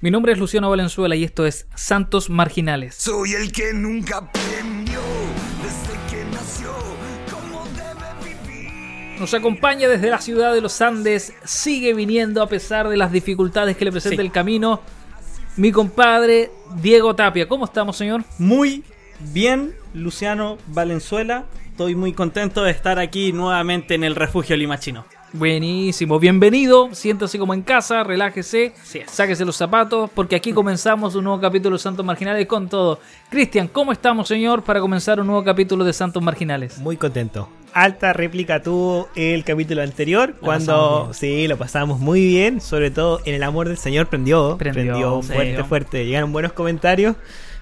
Mi nombre es Luciano Valenzuela y esto es Santos Marginales. Soy el que nunca aprendió desde que nació cómo debe vivir. Nos acompaña desde la ciudad de los Andes, sigue viniendo a pesar de las dificultades que le presenta Sí. el camino. Mi compadre Diego Tapia. ¿Cómo estamos, señor? Muy bien, Luciano Valenzuela. Estoy muy contento de estar aquí nuevamente en el refugio limachino. Buenísimo, bienvenido, siéntase como en casa, relájese, sáquese los zapatos, porque aquí comenzamos un nuevo capítulo de Santos Marginales con todo. Cristian, ¿cómo estamos, señor, para comenzar un nuevo capítulo de Santos Marginales? Muy contento. Alta réplica tuvo el capítulo anterior cuando sí, lo pasamos muy bien, sobre todo en el amor del Señor prendió, Prendió, fuerte, fuerte, llegaron buenos comentarios,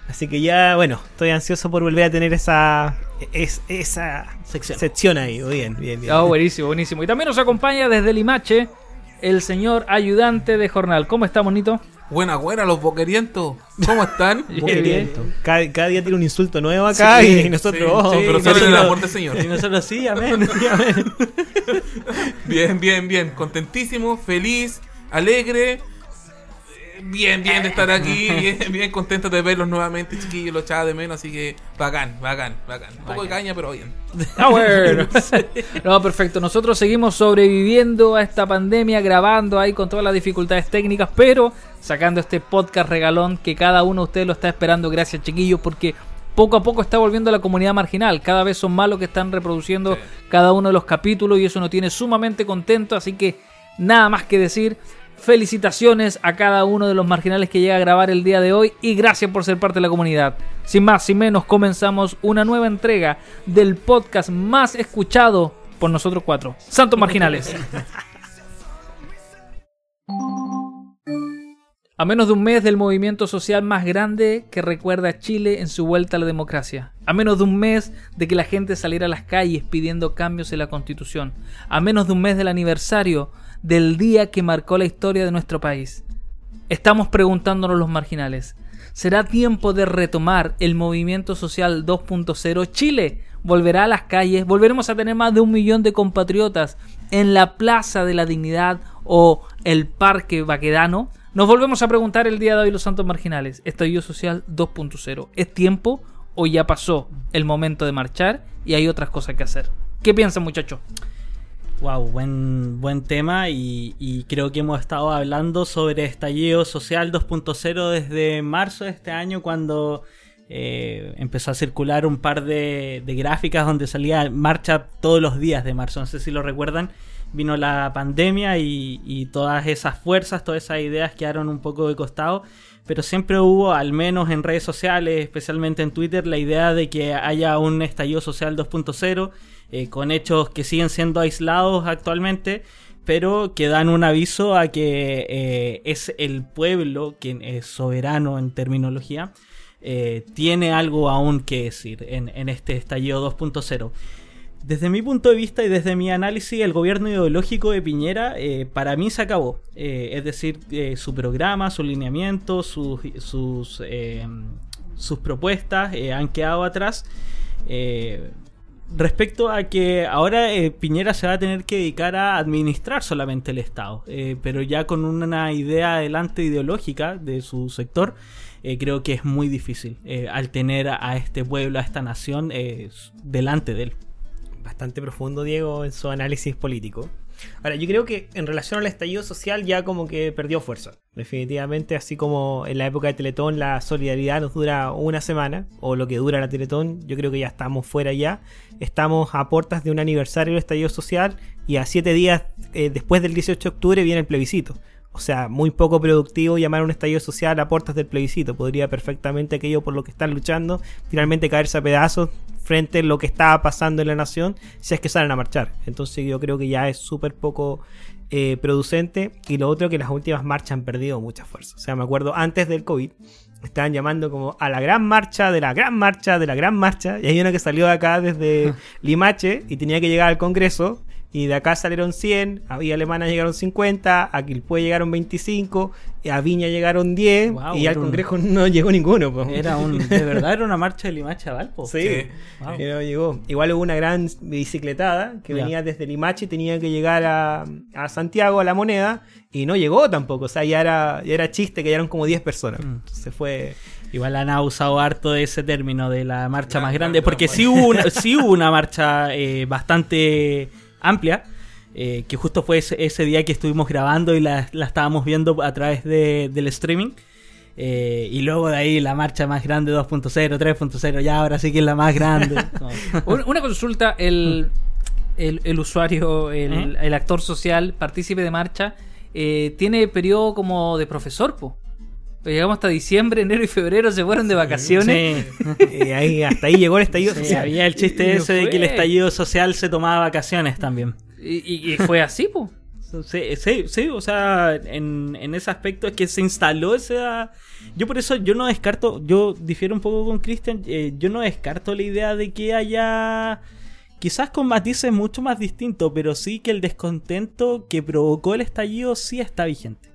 así que ya, bueno, estoy ansioso por volver a tener esa es- esa Sección. ahí, muy bien, bien, bien. Ah, buenísimo, buenísimo. Y también nos acompaña desde Limache el señor ayudante de jornal. ¿Cómo está, monito? Buena, buena, los boquerientos. ¿Cómo están? Bien, Muy bien. bien. Cada, cada día tiene un insulto nuevo acá Sí, y nosotros, sí, oh, sí, pero solo en el amor del Señor. Y nosotros sí, amén. sí, amén. Bien, bien, bien. Contentísimo, feliz, alegre. Bien, bien de estar aquí. Bien, bien contento de verlos nuevamente, chiquillos. Los echaba de menos, así que bacán, bacán, bacán. Un poco de caña, pero bien. Ah, bueno. No, perfecto. Nosotros seguimos sobreviviendo a esta pandemia, grabando ahí con todas las dificultades técnicas, pero sacando este podcast regalón que cada uno de ustedes lo está esperando. Gracias, chiquillos, porque poco a poco está volviendo la comunidad marginal. Cada vez son más los que están reproduciendo Sí. cada uno de los capítulos y eso nos tiene sumamente contento. Así que nada más que decir. Felicitaciones a cada uno de los marginales que llega a grabar el día de hoy y gracias por ser parte de la comunidad. Sin más, sin menos, comenzamos una nueva entrega del podcast más escuchado por nosotros cuatro, Santos Marginales. A menos de un mes del movimiento social más grande que recuerda a Chile en su vuelta a la democracia. A menos de un mes de que la gente saliera a las calles pidiendo cambios en la constitución. A menos de un mes del aniversario del día que marcó la historia de nuestro país. Estamos preguntándonos los marginales. ¿Será tiempo de retomar el movimiento social 2.0? Chile volverá a las calles, volveremos a tener más de un millón de compatriotas en la Plaza de la Dignidad o el Parque Baquedano. Nos volvemos a preguntar el día de hoy los santos marginales. Estallido social 2.0. ¿Es tiempo o ya pasó el momento de marchar y hay otras cosas que hacer? ¿Qué piensan muchachos? Wow, buen, buen tema y, creo que hemos estado hablando sobre estallido social 2.0 desde marzo de este año cuando eh, empezó a circular un par de, gráficas donde salía marcha todos los días de marzo, no sé si lo recuerdan, vino la pandemia y todas esas fuerzas, todas esas ideas quedaron un poco de costado, pero siempre hubo, al menos en redes sociales, especialmente en Twitter, la idea de que haya un estallido social 2.0 eh, con hechos que siguen siendo aislados actualmente, pero que dan un aviso a que eh, es el pueblo quien es soberano en terminología, eh, tiene algo aún que decir en, en este estallido 2.0. Desde mi punto de vista y desde mi análisis, el gobierno ideológico de Piñera para mí se acabó. Es decir, su programa, su lineamiento, sus, sus, propuestas han quedado atrás. Respecto a que ahora eh, Piñera se va a tener que dedicar a administrar solamente el Estado, eh, pero ya con una idea adelante ideológica de su sector, eh, creo que es muy difícil al tener a, este pueblo, a esta nación delante de él. bastante profundo, Diego, en su análisis político. Ahora, yo creo que en relación al estallido social ya como que perdió fuerza. Definitivamente, así como en la época de Teletón la solidaridad nos dura una semana, o lo que dura la Teletón, yo creo que ya estamos fuera ya. Estamos a puertas de un aniversario del estallido social y a siete días eh, después del 18 de octubre viene el plebiscito. O sea, muy poco productivo llamar a un estallido social a puertas del plebiscito. Podría perfectamente aquello por lo que están luchando finalmente caerse a pedazos frente a lo que estaba pasando en la nación si es que salen a marchar. Entonces yo creo que ya es súper poco eh, producente. Y lo otro que las últimas marchas han perdido mucha fuerza. O sea, me acuerdo antes del COVID. Estaban llamando como a la gran marcha, de la gran marcha, de la gran marcha. Y hay una que salió de acá desde Limache y tenía que llegar al Congreso. Y de acá salieron 100, a Villa Alemana llegaron 50, a Quilpué llegaron 25, a Viña llegaron 10 Wow, y al un- Congreso no llegó ninguno. po. Era un, de verdad era una marcha de Limache a Valpo. Sí, Sí. Wow. y no llegó. Igual hubo una gran bicicletada que venía desde Limache y tenía que llegar a, a Santiago, a la moneda, y no llegó tampoco. O sea, ya era, ya era chiste que ya eran como 10 personas. Mm. Se fue. Igual han usado harto ese término de la marcha Gran, más gran, grande, gran porque sí hubo una, sí hubo una marcha eh, bastante amplia, eh, que justo fue ese, ese día que estuvimos grabando y la, la estábamos viendo a través de- del streaming. Eh, y luego de ahí la marcha más grande 2.0, 3.0, ya ahora sí que es la más grande. No. Una consulta, el, el, el usuario, el, ¿Eh? el actor social, partícipe de marcha, eh, tiene periodo como de profesor, po. Pues llegamos hasta diciembre, enero y febrero, se fueron de vacaciones. Sí. Y ahí, hasta ahí llegó el estallido Sí, social. había el chiste ese de que el estallido social se tomaba vacaciones también. Y, y- y fue así, po. Sí, sí, sí, o sea, en, en ese aspecto es que se instaló esa... Yo por eso yo no descarto, yo difiero un poco con Cristian, eh, yo no descarto la idea de que haya, quizás con matices mucho más distintos, pero sí que el descontento que provocó el estallido sí está vigente.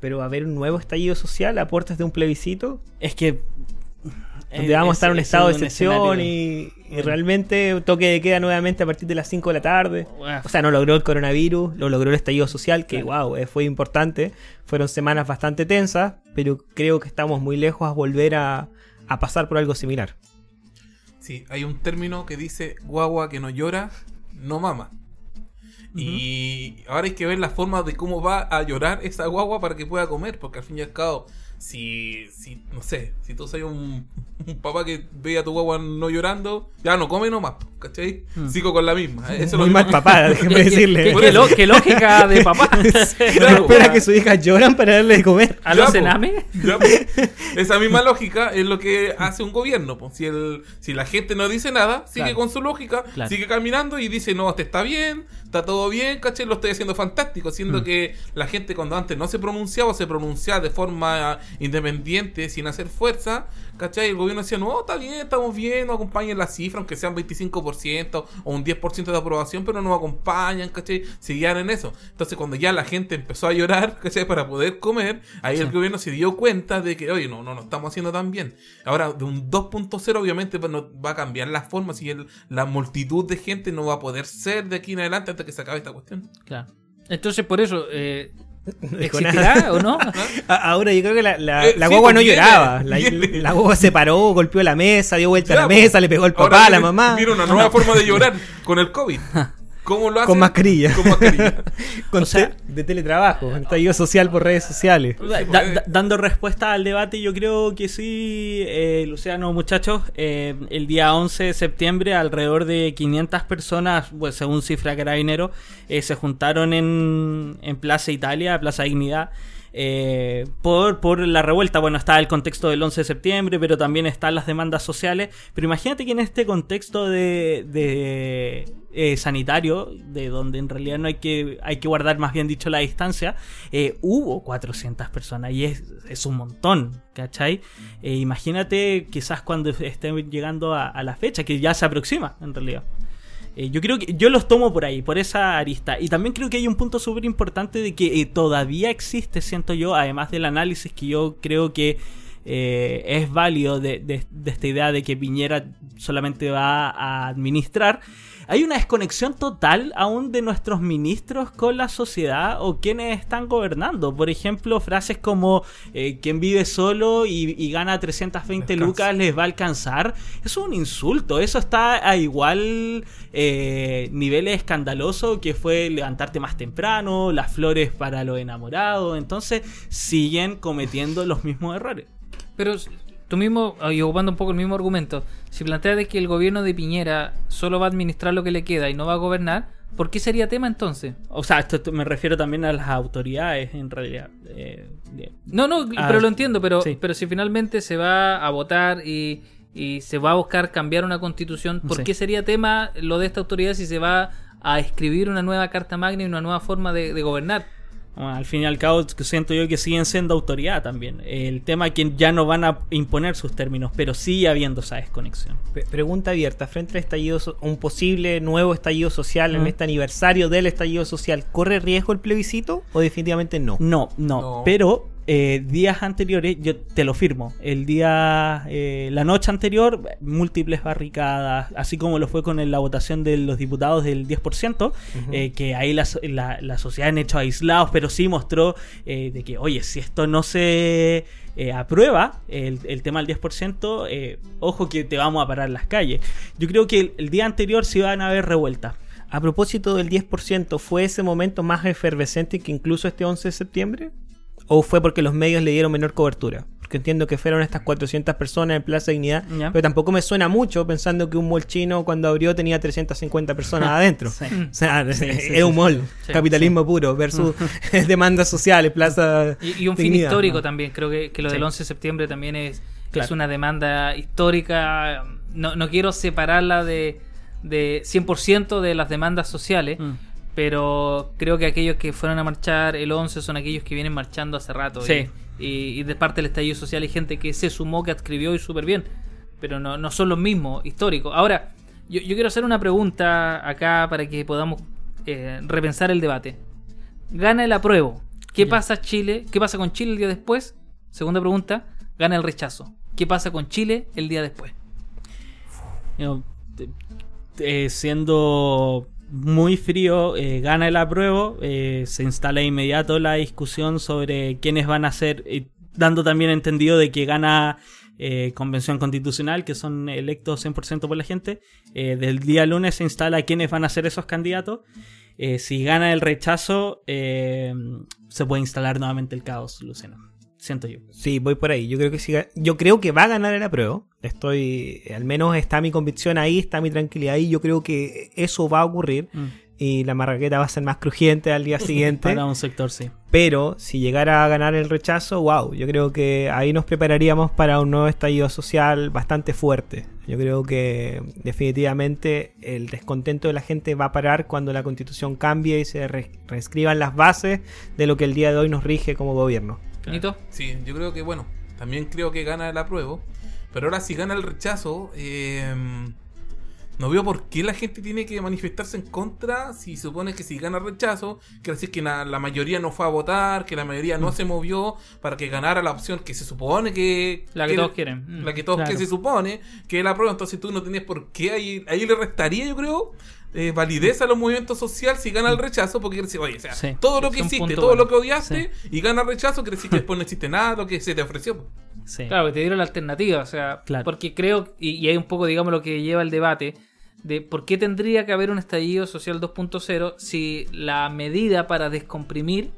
Pero va a haber un nuevo estallido social a puertas de un plebiscito. Es que... Donde vamos a estar en un estado de ese es un excepción y, y realmente toque de queda nuevamente a partir de las 5 de la tarde. O sea, no logró el coronavirus, lo logró el estallido social, que Claro. wow, eh, fue importante. Fueron semanas bastante tensas, pero creo que estamos muy lejos a volver a, a pasar por algo similar. Sí, hay un término que dice guagua que no llora, no mama. Y ahora hay que ver la forma de cómo va a llorar esa guagua para que pueda comer, porque al fin y al cabo, si, si no sé, si tú soy un, un papá que ve a tu guagua no llorando, ya no come nomás, ¿cachai? Sigo con la misma. Eso lo muy mal papá, déjeme Qué- decirle. qué- lo- lógica de papá. Claro, espera que sus hijas lloran para darle de comer. ¿A los po. cename? Esa misma lógica es lo que hace un gobierno. pues. Si, el, si la gente no dice nada, sigue Claro. con su lógica, Claro. sigue caminando y dice, no, este está bien, está todo bien, caché, lo estoy haciendo fantástico. Siendo que la gente cuando antes no se pronunciaba, se pronunciaba de forma independiente, sin hacer fuerza, ¿cachai? El gobierno decía, no, está bien, estamos bien, nos acompañan las cifras, aunque sean 25% o un 10% de aprobación, pero no acompañan, ¿cachai? Seguían en eso. Entonces cuando ya la gente empezó a llorar, ¿cachai? Para poder comer, ahí el gobierno se dio cuenta de que, oye, no, no, no estamos haciendo tan bien. Ahora, de un 2.0 obviamente pues, no- va a cambiar las formas y el- la multitud de gente no va a poder ser de aquí en adelante hasta que se acabe esta cuestión. Claro. Entonces, por eso, eh, ¿existirá o no? A- Ahora yo creo que la, la, Eh, la sí, guagua pues no viene, lloraba. La, viene. la guagua se paró, golpeó la mesa, dio vuelta a la pues. mesa, le pegó al papá, a la mamá. Viene una nueva forma de llorar con el COVID. ¿Cómo lo hacen? Con mascarilla. Con mascarilla. Con O sea- de teletrabajo, estallido social por redes sociales. Da- da- dando respuesta al debate, yo creo que sí, eh, Luciano, muchachos, eh, el día 11 de septiembre alrededor de 500 personas, pues, según cifra carabinero, eh, se juntaron en, en Plaza Italia, Plaza Dignidad. Eh, por, por la revuelta, bueno, está el contexto del 11 de septiembre, pero también están las demandas sociales. Pero imagínate que en este contexto de, de, eh, sanitario, de donde en realidad no hay que, hay que guardar más bien dicho la distancia, eh, hubo 400 personas y es, es un montón, ¿cachai? Imagínate quizás cuando estén llegando a la fecha, que ya se aproxima en realidad. Eh, yo creo que yo los tomo por ahí, por esa arista. Y también creo que hay un punto súper importante de que eh, todavía existe, siento yo, además del análisis que yo creo que eh, es válido de, de- de esta idea de que Piñera solamente va a administrar. Hay una desconexión total aún de nuestros ministros con la sociedad o quienes están gobernando. Por ejemplo, frases como eh, quien vive solo y, y gana 320 Descansa. lucas les va a alcanzar. Eso es un insulto. Eso está a igual eh, niveles escandaloso que fue levantarte más temprano, las flores para los enamorados. Entonces siguen cometiendo los mismos errores. Pero tú mismo, y ocupando un poco el mismo argumento, si planteas de que el gobierno de Piñera solo va a administrar lo que le queda y no va a gobernar, ¿por qué sería tema entonces? O sea, esto, esto me refiero también a las autoridades en realidad. Eh, de- No, no, Ah, pero lo entiendo, pero, sí. pero si finalmente se va a votar y, y se va a buscar cambiar una constitución, ¿por Sí. qué sería tema lo de esta autoridad si se va a escribir una nueva carta magna y una nueva forma de, de gobernar? Bueno, al fin y al cabo, siento yo que siguen siendo autoridad también. El tema es que ya no van a imponer sus términos, pero sigue habiendo esa desconexión. Pregunta abierta, frente al estallido, so- un posible nuevo estallido social en este aniversario del estallido social, ¿corre riesgo el plebiscito o definitivamente no? No, no, No. pero eh, días anteriores, yo te lo firmo, el día, eh, la noche anterior, múltiples barricadas, así como lo fue con la votación de los diputados del 10%, eh, que ahí la, la, la sociedad en hechos aislados, pero sí mostró eh, de que, oye, si esto no se eh, aprueba, el, el tema del 10%, eh, ojo que te vamos a parar las calles. Yo creo que el, el día anterior sí van a haber revueltas. A propósito del 10%, ¿fue ese momento más efervescente que incluso este 11 de septiembre? ¿O fue porque los medios le dieron menor cobertura? Porque entiendo que fueron estas 400 personas en Plaza Dignidad, Ya. pero tampoco me suena mucho pensando que un mall chino cuando abrió tenía 350 personas adentro. Sí. O sea, Sí, sí, es un mall, capitalismo puro versus demandas sociales, Plaza Y, y un fin histórico también. Creo que, que lo del 11 de septiembre también es, Claro. es una demanda histórica. No, no quiero separarla de, de 100% de las demandas sociales, Mm. Pero creo que aquellos que fueron a marchar el 11 son aquellos que vienen marchando hace rato. Sí. Y, y- y de parte del estallido social hay gente que se sumó, que escribió y súper bien, pero no, no son los mismos históricos. Ahora, yo, yo quiero hacer una pregunta acá para que podamos eh, repensar el debate. Gana el apruebo. ¿Qué Ya. pasa Chile? ¿Qué pasa con Chile el día después? Segunda pregunta. Gana el rechazo. ¿Qué pasa con Chile el día después? Te- siendo muy frío, eh, gana el apruebo, eh, se instala de inmediato la discusión sobre quiénes van a ser, eh, dando también entendido de que gana convención constitucional, que son electos 100% por la gente. Del día lunes se instala quiénes van a ser esos candidatos. Si gana el rechazo, se puede instalar nuevamente el caos, Luciano. Siento yo. Sí, voy por ahí. Yo creo que sí, yo creo que va a ganar el apruebo. Estoy, al menos está mi convicción ahí, está mi tranquilidad ahí. Yo creo que eso va a ocurrir Mm. y la marraqueta va a ser más crujiente al día siguiente. Para un sector, sí. Pero si llegara a ganar el rechazo, wow, yo creo que ahí nos prepararíamos para un nuevo estallido social bastante fuerte. Yo creo que definitivamente el descontento de la gente va a parar cuando la constitución cambie y se re- reescriban las bases de lo que el día de hoy nos rige como gobierno. ¿Nito? Sí, yo creo que, bueno, también creo que gana el apruebo. Pero ahora si gana el rechazo, eh, no veo por qué la gente tiene que manifestarse en contra si supone que si gana el rechazo, quiere decir que la mayoría no fue a votar, que la mayoría Mm. no se movió para que ganara la opción que se supone que... La que todos quieren. Mm. La que todos Claro. que se supone que es la aprueba. Entonces tú no tenías por qué ahí, ahí le restaría, yo creo, eh, validez a los movimientos sociales si gana el rechazo, porque quiere decir, oye, o sea, Sí. todo lo que hiciste, todo bueno. lo que odiaste y gana el rechazo, quiere decir que después no existe nada de lo que se te ofreció. Sí. Claro, que te dieron la alternativa, o sea, Claro. porque creo, y, y hay un poco, digamos, lo que lleva el debate, de por qué tendría que haber un estallido social 2.0 si la medida para descomprimir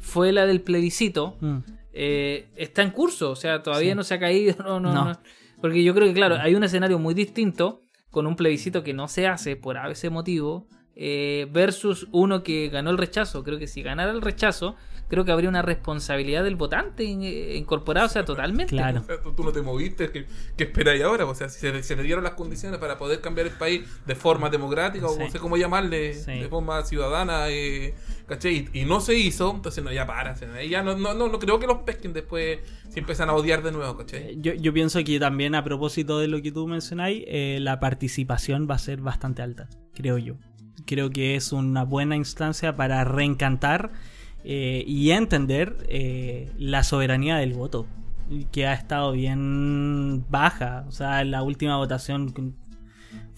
fue la del plebiscito, Mm. eh, está en curso, o sea, todavía Sí. no se ha caído, no, no, No. no. Porque yo creo que, claro, hay un escenario muy distinto con un plebiscito que no se hace por ese motivo eh, versus uno que ganó el rechazo. Creo que si ganara el rechazo, creo que habría una responsabilidad del votante in- eh, incorporada, o sea, totalmente. Claro. Sea, tú, tú no te moviste, ¿qué, qué esperáis ahora? O sea, si se, se le dieron las condiciones para poder cambiar el país de forma democrática o no sé cómo llamarle, Sí. de forma ciudadana, eh, ¿cachai? Y, y no se hizo, entonces no, ya para. ya no, no, no, no creo que los pesquen después si empiezan a odiar de nuevo, ¿cachai? Eh, Yo, yo pienso que también a propósito de lo que tú mencionáis, eh, la participación va a ser bastante alta, creo yo. Creo que es una buena instancia para reencantar eh, y entender eh, la soberanía del voto, que ha estado bien baja. O sea, la última votación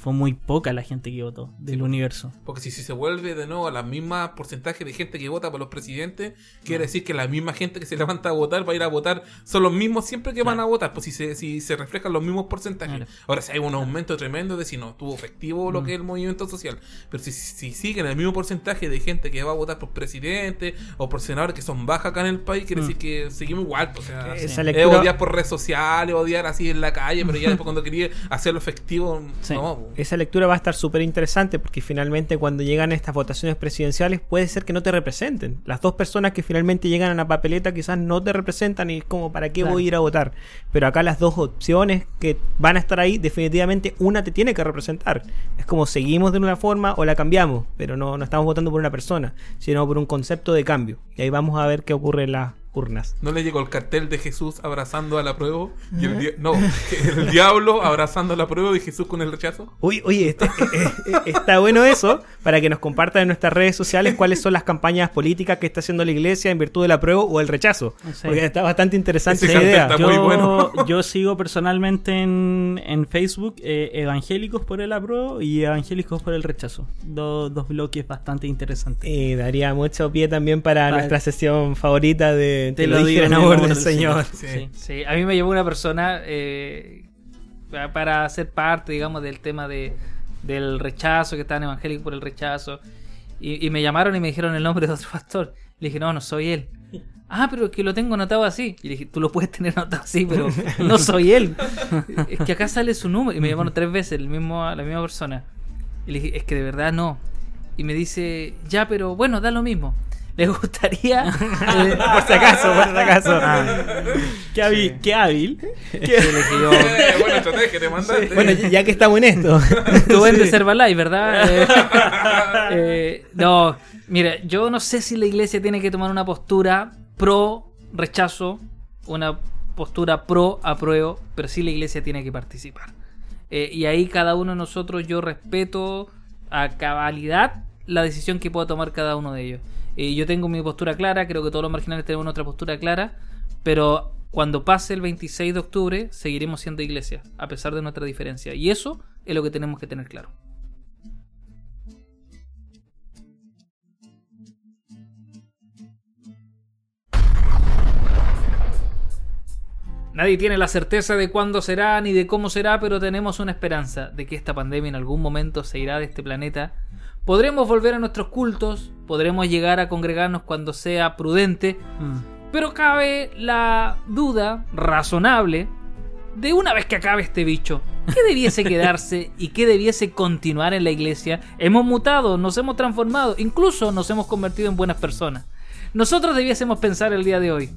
fue muy poca la gente que votó del universo. Porque si, si se vuelve de nuevo a la misma porcentaje de gente que vota por los presidentes, quiere decir que la misma gente que se levanta a votar va a ir a votar, son los mismos siempre que van a votar, pues si se, si se reflejan los mismos porcentajes. Claro. Ahora, si hay un aumento tremendo de si no tuvo efectivo lo que es el movimiento social, pero si, si siguen el mismo porcentaje de gente que va a votar por presidente o por senadores que son bajas acá en el país, quiere decir que seguimos igual. pues, o sea, Esa es lectura- odiar por redes sociales, odiar así en la calle, pero ya después cuando quería hacerlo efectivo, Sí. no. Esa lectura va a estar súper interesante porque finalmente cuando llegan estas votaciones presidenciales puede ser que no te representen. Las dos personas que finalmente llegan a la papeleta quizás no te representan y es como para qué Claro. voy a ir a votar. Pero acá las dos opciones que van a estar ahí, definitivamente una te tiene que representar. Es como seguimos de una forma o la cambiamos, pero no, no estamos votando por una persona, sino por un concepto de cambio. Y ahí vamos a ver qué ocurre en las urnas. ¿No le llegó el cartel de Jesús abrazando a la prueba? Y el dia- no, el diablo abrazando a la prueba y Jesús con el rechazo. Uy, oye, este- eh, eh, está bueno eso para que nos compartan en nuestras redes sociales cuáles son las campañas políticas que está haciendo la iglesia en virtud del apruebo o el rechazo. Sí. Porque está bastante interesante esa idea. Está yo, muy bueno. yo sigo personalmente en, en Facebook eh, evangélicos por el apruebo y evangélicos por el rechazo. Do- dos bloques bastante interesantes. Y daría mucho pie también para Vale. nuestra sesión favorita de Te lo digo en en el amor nombre del del Señor. Sí. Sí, a mí me llevó una persona eh, pa- para ser parte, digamos, del tema de, del rechazo, que estaban evangélicos por el rechazo. Y, y me llamaron y me dijeron el nombre de otro pastor. Le dije, no, no soy él. Ah, pero es que lo tengo anotado así. Y le dije, tú lo puedes tener anotado así, pero no soy él. Es que acá sale su número. Y me llamaron tres veces el mismo, la misma persona. Y le dije, es que de verdad no. Y me dice, ya, pero bueno, da lo mismo. ¿Les gustaría? eh, por si acaso, por si acaso. Qué hábil. Qué hábil. Eh, estrategia te mandaste. Bueno, ya ya que estamos en esto. Tú vendes Sí. Herbalife, ¿verdad? Eh, eh, no, mira, yo no sé si la iglesia tiene que tomar una postura pro rechazo, una postura pro apruebo, pero sí la iglesia tiene que participar. Eh, y ahí cada uno de nosotros yo respeto a cabalidad la decisión que pueda tomar cada uno de ellos. Yo tengo mi postura clara, creo que todos los marginales tenemos otra postura clara, pero cuando pase el 26 de octubre seguiremos siendo iglesia, a pesar de nuestra diferencia. Y eso es lo que tenemos que tener claro. Nadie tiene la certeza de cuándo será ni de cómo será, pero tenemos una esperanza de que esta pandemia en algún momento se irá de este planeta. Podremos volver a nuestros cultos, podremos llegar a congregarnos cuando sea prudente, Mm. pero cabe la duda razonable de una vez que acabe este bicho, ¿qué debiese quedarse y qué debiese continuar en la iglesia? Hemos mutado, nos hemos transformado, incluso nos hemos convertido en buenas personas. Nosotros debiésemos pensar el día de hoy,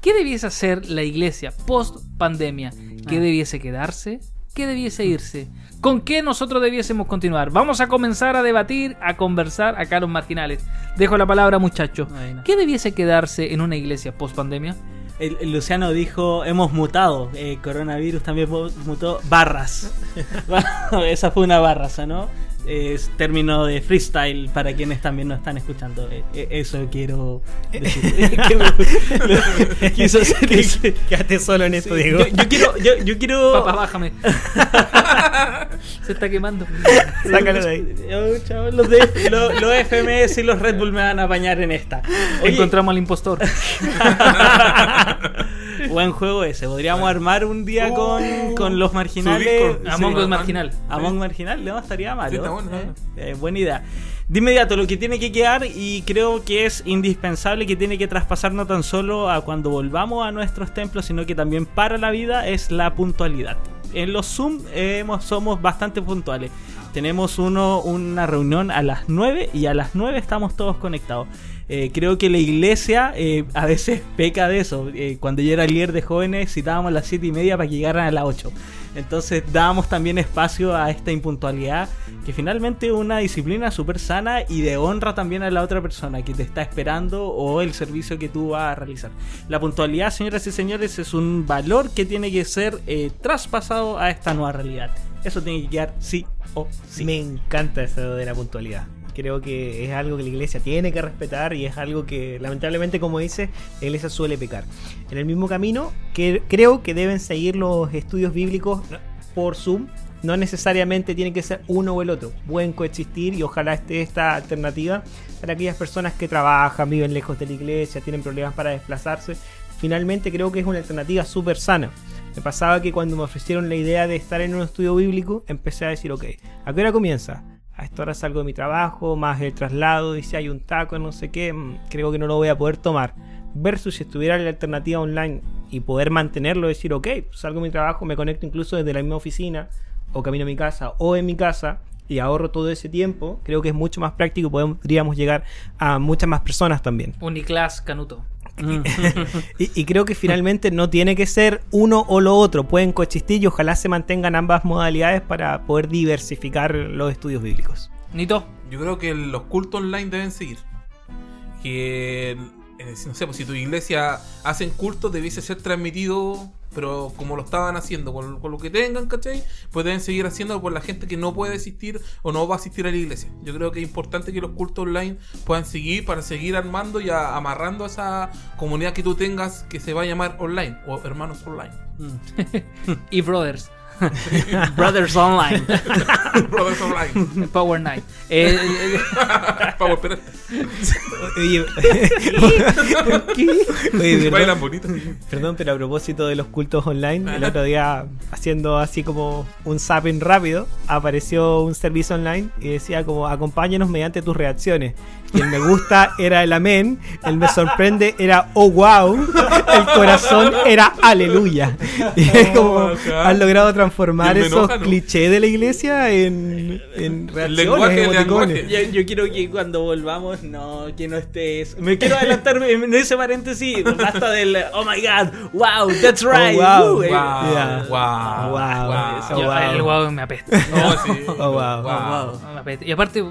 ¿qué debiese hacer la iglesia post pandemia? ¿Qué Ah. debiese quedarse? ¿Qué debiese irse? ¿Con qué nosotros debiésemos continuar? Vamos a comenzar a debatir, a conversar acá los marginales. Dejo la palabra muchachos. ¿Qué debiese quedarse en una iglesia post pandemia? El, el Luciano dijo, hemos mutado. Eh, coronavirus también mu- mutó. Barras. Esa fue una barra, ¿no? Es término de freestyle para quienes también nos están escuchando. Eh, eh, eso quiero decir. Que quiso hacer ese- Quédate solo en esto, Diego. Yo, yo quiero, yo, yo quiero. Papá, bájame. Se está quemando. Sácalo de ahí. Oh, chao, los, de- los- los FMS y los Red Bull me van a apañar en esta. Oye, Encontramos al impostor. buen juego ese. Podríamos armar un día Oh, con, con los marginales. Among Sí. Us marginal. Among Marginal, no estaría malo. Sí, bueno, Eh, eh, buena idea. De inmediato, lo que tiene que quedar, y creo que es indispensable que tiene que traspasar no tan solo a cuando volvamos a nuestros templos, sino que también para la vida, es la puntualidad. En los Zoom eh, hemos- somos bastante puntuales. Tenemos uno, una reunión a las 9 y a las 9 estamos todos conectados. Eh, creo que la iglesia eh, a veces peca de eso. Eh, cuando yo era líder de jóvenes citábamos a las 7 y media para que llegaran a las 8. Entonces dábamos también espacio a esta impuntualidad, que finalmente es una disciplina súper sana y de honra también a la otra persona que te está esperando o el servicio que tú vas a realizar. La puntualidad, señoras y señores, es un valor que tiene que ser eh, traspasado a esta nueva realidad. Eso tiene que quedar sí o sí. Me encanta eso de la puntualidad. Creo que es algo que la iglesia tiene que respetar y es algo que lamentablemente, como dice, la iglesia suele pecar. En el mismo camino, que creo que deben seguir los estudios bíblicos por Zoom. No necesariamente tiene que ser uno o el otro. Pueden coexistir y ojalá esté esta alternativa para aquellas personas que trabajan, viven lejos de la iglesia, tienen problemas para desplazarse. Finalmente creo que es una alternativa súper sana. Me pasaba que cuando me ofrecieron la idea de estar en un estudio bíblico, empecé a decir, ok, ¿a qué hora comienza? A esta hora salgo de mi trabajo, más el traslado, y si hay un taco, no sé qué, mm, creo que no lo voy a poder tomar. Versus si estuviera la alternativa online y poder mantenerlo, decir, ok, salgo de mi trabajo, me conecto incluso desde la misma oficina, o camino a mi casa o en mi casa y ahorro todo ese tiempo, creo que es mucho más práctico y podríamos llegar a muchas más personas también. Uniclass Canuto. Y, y creo que finalmente no tiene que ser uno o lo otro, pueden coexistir y ojalá se mantengan ambas modalidades para poder diversificar los estudios bíblicos. Nito. Yo creo que los cultos online deben seguir. Que, no sé, pues si tu iglesia hacen cultos, debiese ser transmitido, pero como lo estaban haciendo, con, lo que tengan, ¿cachai? Pues deben seguir haciéndolo por la gente que no puede asistir o no va a asistir a la iglesia. Yo creo que es importante que los cultos online puedan seguir para seguir armando y amarrando a esa comunidad que tú tengas que se va a llamar online o hermanos online. Y Brothers. Brothers Online. Brothers online. Power Night. Eh, eh, Power, pero Oye, Oye, perdón, bailan bonito. perdón, pero a propósito de los cultos online, el otro día haciendo así como un zapping rápido, apareció un servicio online y decía como acompáñanos mediante tus reacciones. Y el me gusta era el amén, el me sorprende era oh wow, el corazón era aleluya. Y es como bacán. han logrado transformar esos enoja, ¿no? clichés de la iglesia en, en reacciones, lenguaje. Yo, yo quiero que cuando volvamos, no, que no estés. Me quiero adelantar en ese paréntesis. Basta del oh my god, wow, that's right. wow, uh, eh, Wow, Yeah. wow, Wow, wow. Oh, yo- wow. El guau me apesta. No, sí. Oh, wow. wow. Me apesta. Y aparte.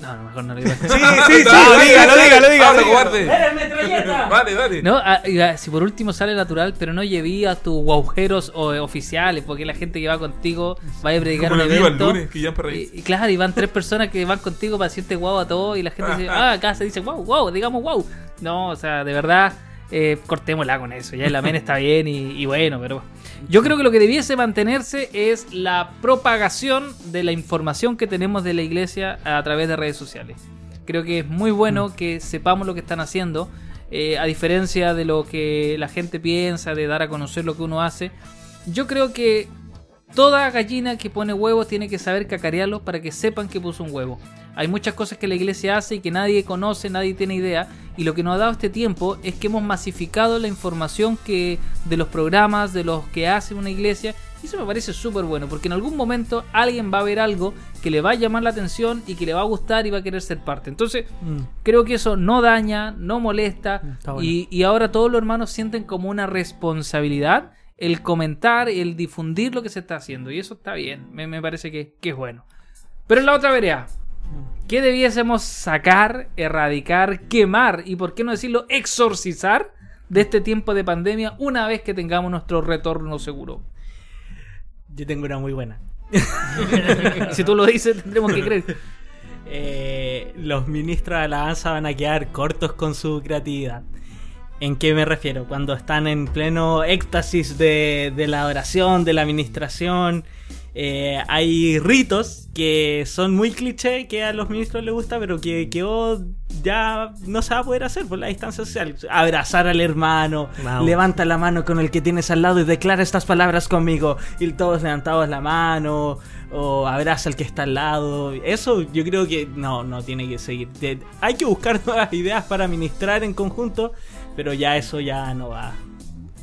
No, no, mejor no lo digo. Sí, sí, sí, dígalo, dígalo, dígalo. Habla, cobarde. ¡Eres metralleta! Dale, dale. No, ah, y, ah, si por último sale natural, pero no lleví a tus guajeros o, eh, oficiales, porque la gente que va contigo va a predicar Como un evento. lunes, que ya para y, y claro, y van tres personas que van contigo para decirte guau a todo y la gente dice, ah, acá se dice guau, guau, digamos guau. No, o sea, de verdad, eh, cortémosla con eso. Ya el amén está bien y, y bueno, pero yo creo que lo que debiese mantenerse es la propagación de la información que tenemos de la iglesia a través de redes sociales. Creo que es muy bueno que sepamos lo que están haciendo, eh, a diferencia de lo que la gente piensa, de dar a conocer lo que uno hace. Yo creo que toda gallina que pone huevos tiene que saber cacarearlos para que sepan que puso un huevo. Hay muchas cosas que la iglesia hace y que nadie conoce, nadie tiene idea. Y lo que nos ha dado este tiempo es que hemos masificado la información que de los programas, de los que hace una iglesia. Y eso me parece súper bueno, porque en algún momento alguien va a ver algo que le va a llamar la atención y que le va a gustar y va a querer ser parte. Entonces, Mm. creo que eso no daña, no molesta. Bueno. y, y ahora todos los hermanos sienten como una responsabilidad el comentar, el difundir lo que se está haciendo. Y eso está bien, me, me parece que, que es bueno. Pero en la otra vereda, ¿qué debiésemos sacar, erradicar, quemar y por qué no decirlo exorcizar de este tiempo de pandemia una vez que tengamos nuestro retorno seguro? Yo tengo una muy buena. si tú lo dices, tendremos que creer. Eh, los ministros de alabanza van a quedar cortos con su creatividad. ¿En qué me refiero? Cuando están en pleno éxtasis de, de la adoración, de la administración. Eh, hay ritos que son muy cliché, que a los ministros les gusta, pero que, que ya no se va a poder hacer por la distancia social. Abrazar al hermano, Wow. levanta la mano con el que tienes al lado y declara estas palabras conmigo. Y todos levantados la mano, o abraza al que está al lado. Eso yo creo que no, no tiene que seguir. Hay que buscar nuevas ideas para ministrar en conjunto, pero ya eso ya no va,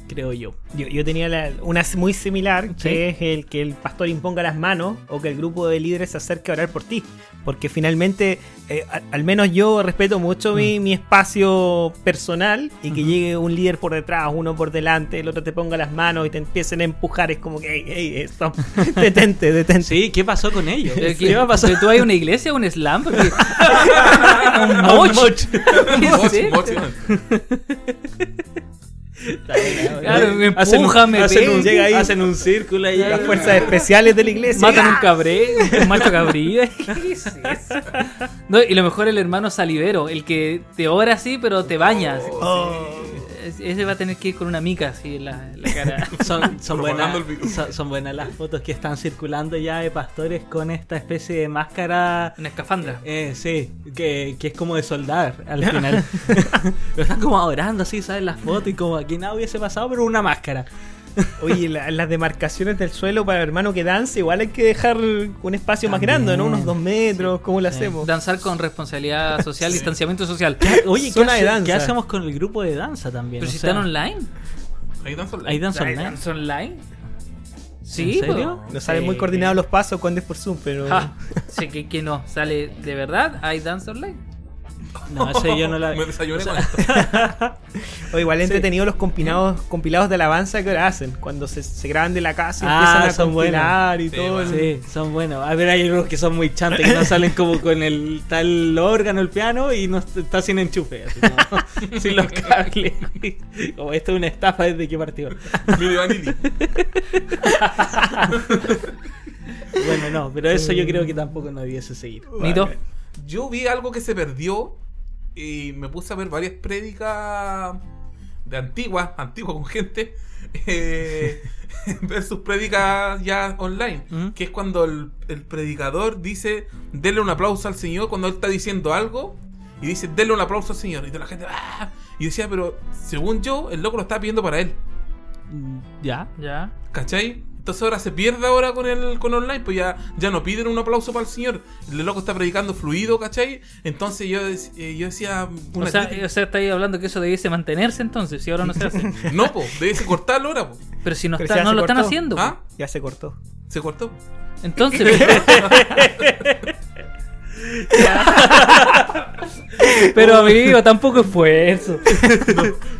creo yo. Yo, yo tenía la- una muy similar, Sí. que es el que el pastor imponga las manos o que el grupo de líderes se acerque a orar por ti. Porque finalmente, eh, a- al menos yo respeto mucho mi, mi espacio personal y que llegue un líder por detrás, uno por delante, el otro te ponga las manos y te empiecen a empujar. Es como que, hey, hey, esto, detente, detente. Sí, ¿qué pasó con ellos? ¿Qué que- va a pasar? ¿Tú hay una iglesia o un slam? Porque- un moch. Moch, ¿Sí? moch, Claro, me Hacen un- empuja, me hacen un, Llega ahí. hacen un círculo ahí. Las fuerzas especiales de la iglesia. Matan un cabré, un macho. ¿Qué es eso? No, y lo mejor el hermano salivero, el que te ora así, pero te bañas. Oh. Ese va a tener que ir con una mica así en la, en la cara. Son, son, buenas, son, son buenas las fotos que están circulando ya de pastores con esta especie de máscara. Una escafandra. Eh, sí, que, que es como de soldar al final. Pero están como adorando así, ¿sabes? Las fotos y como aquí nada hubiese pasado, pero una máscara. Oye, la- las demarcaciones del suelo para el hermano que danza, igual hay que dejar un espacio más grande, ¿no? Unos dos metros, ¿cómo lo Sí. hacemos? Danzar con responsabilidad social, distanciamiento social. Oye, ¿qué, de hace- danza. qué hacemos con el grupo de danza también? Pero O si sea, están online. Hay danza ¿Hay online. danza online? Sí, ¿En serio? No salen muy Sí. coordinados los pasos cuando es por Zoom, pero. Ja, sí, que, que no, sale de verdad, hay Dance Online. No, ese yo no la Me desayuné o sea, con esto. O igual Sí. entretenido los compilados, compilados de alabanza que ahora hacen. Cuando se, se graban de la casa y Ah, empiezan a son compilar y Sí, todo. bueno. Sí, son buenos. A ver, hay algunos que son muy chantes, que no salen como con el tal órgano, el piano y no está sin enchufe, así como, sin los cables. Como esto es una estafa desde que partió. Vanilli. Bueno, no, pero eso yo creo que tampoco no debiese seguir. Nito. Yo vi algo que se perdió y me puse a ver varias prédicas de antiguas, antiguas con gente, eh, versus prédicas ya online, ¿Mm? que es cuando el, el predicador dice, denle un aplauso al Señor cuando él está diciendo algo y dice, denle un aplauso al Señor. Y toda la gente, ¡ah! Y decía, pero según yo, el loco lo está pidiendo para él. Ya. Ya. ¿Cachai? Entonces ahora se pierde ahora con el con online, pues ya, ya no piden un aplauso para el señor. El loco está predicando fluido, ¿cachai? Entonces yo, eh, yo decía O sea, o sea, estáis hablando que eso debiese mantenerse entonces, si ahora no se hace. No, po, debe cortarlo ahora, po. Pero si no, Pero está- no lo están haciendo. po. ¿Ah? Ya se cortó. Se cortó. Entonces. Pero amigo, tampoco esfuerzo.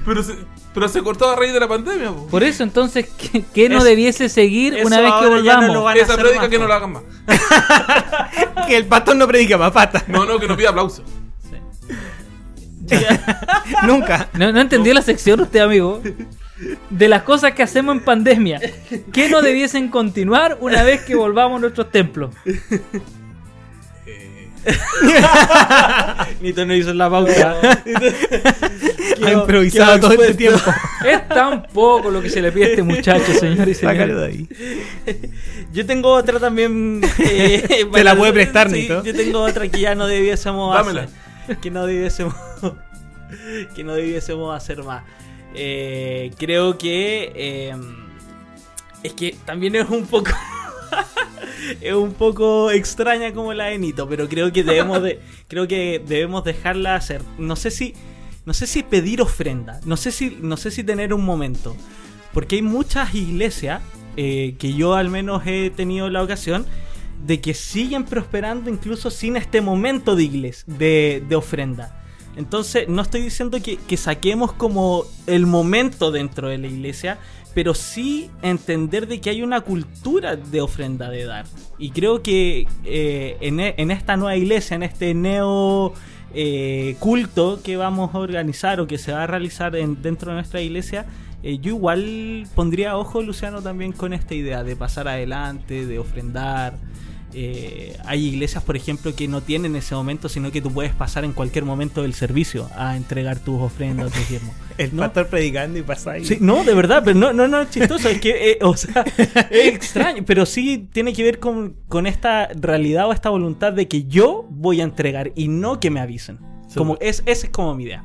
Pero se, pero se cortó a raíz de la pandemia, po. Por eso entonces, ¿qué, qué no Es- debiese seguir una vez que no volvamos? Esa más, que no la hagan más. Que el pastor no predica más pata. No, no, que no pida aplauso. Nunca. No, no entendió la sección usted, amigo. De las cosas que hacemos en pandemia. ¿Qué no debiesen continuar una vez que volvamos a nuestros templos? Nito no hizo la pauta. Ha improvisado todo este tiempo. Es tan poco lo que se le pide a este muchacho, señor y Sácalo de señores. ahí. Yo tengo otra también. eh, Te la puede prestar, sí, Nito. Yo tengo otra que ya no debiésemos Dámela. hacer. Que no debiésemos. que no debiésemos hacer más. Eh, creo que. eh, es que también es un poco. Es un poco extraña como la de Nito, pero creo que debemos de. creo que debemos dejarla hacer. No sé si. No sé si pedir ofrenda. No sé si. No sé si tener un momento. Porque hay muchas iglesias eh, que yo al menos he tenido la ocasión de que siguen prosperando incluso sin este momento de iglesia, de, de ofrenda. Entonces, no estoy diciendo que, que saquemos como el momento dentro de la iglesia, pero sí entender de que hay una cultura de ofrenda de dar. Y creo que eh, en, e- en esta nueva iglesia, en este neo eh, culto que vamos a organizar o que se va a realizar en- dentro de nuestra iglesia, eh, yo igual pondría ojo, Luciano, también con esta idea de pasar adelante, de ofrendar. Eh, hay iglesias, por ejemplo, que no tienen ese momento, sino que tú puedes pasar en cualquier momento del servicio a entregar tus ofrendas, tus diezmos. El ¿No? pastor predicando y pasa ahí. Sí, no, de verdad, pero no, no, no es chistoso, es que, eh, o sea, es extraño, pero sí tiene que ver con, con esta realidad o esta voluntad de que yo voy a entregar y no que me avisen. Como es, esa es como mi idea.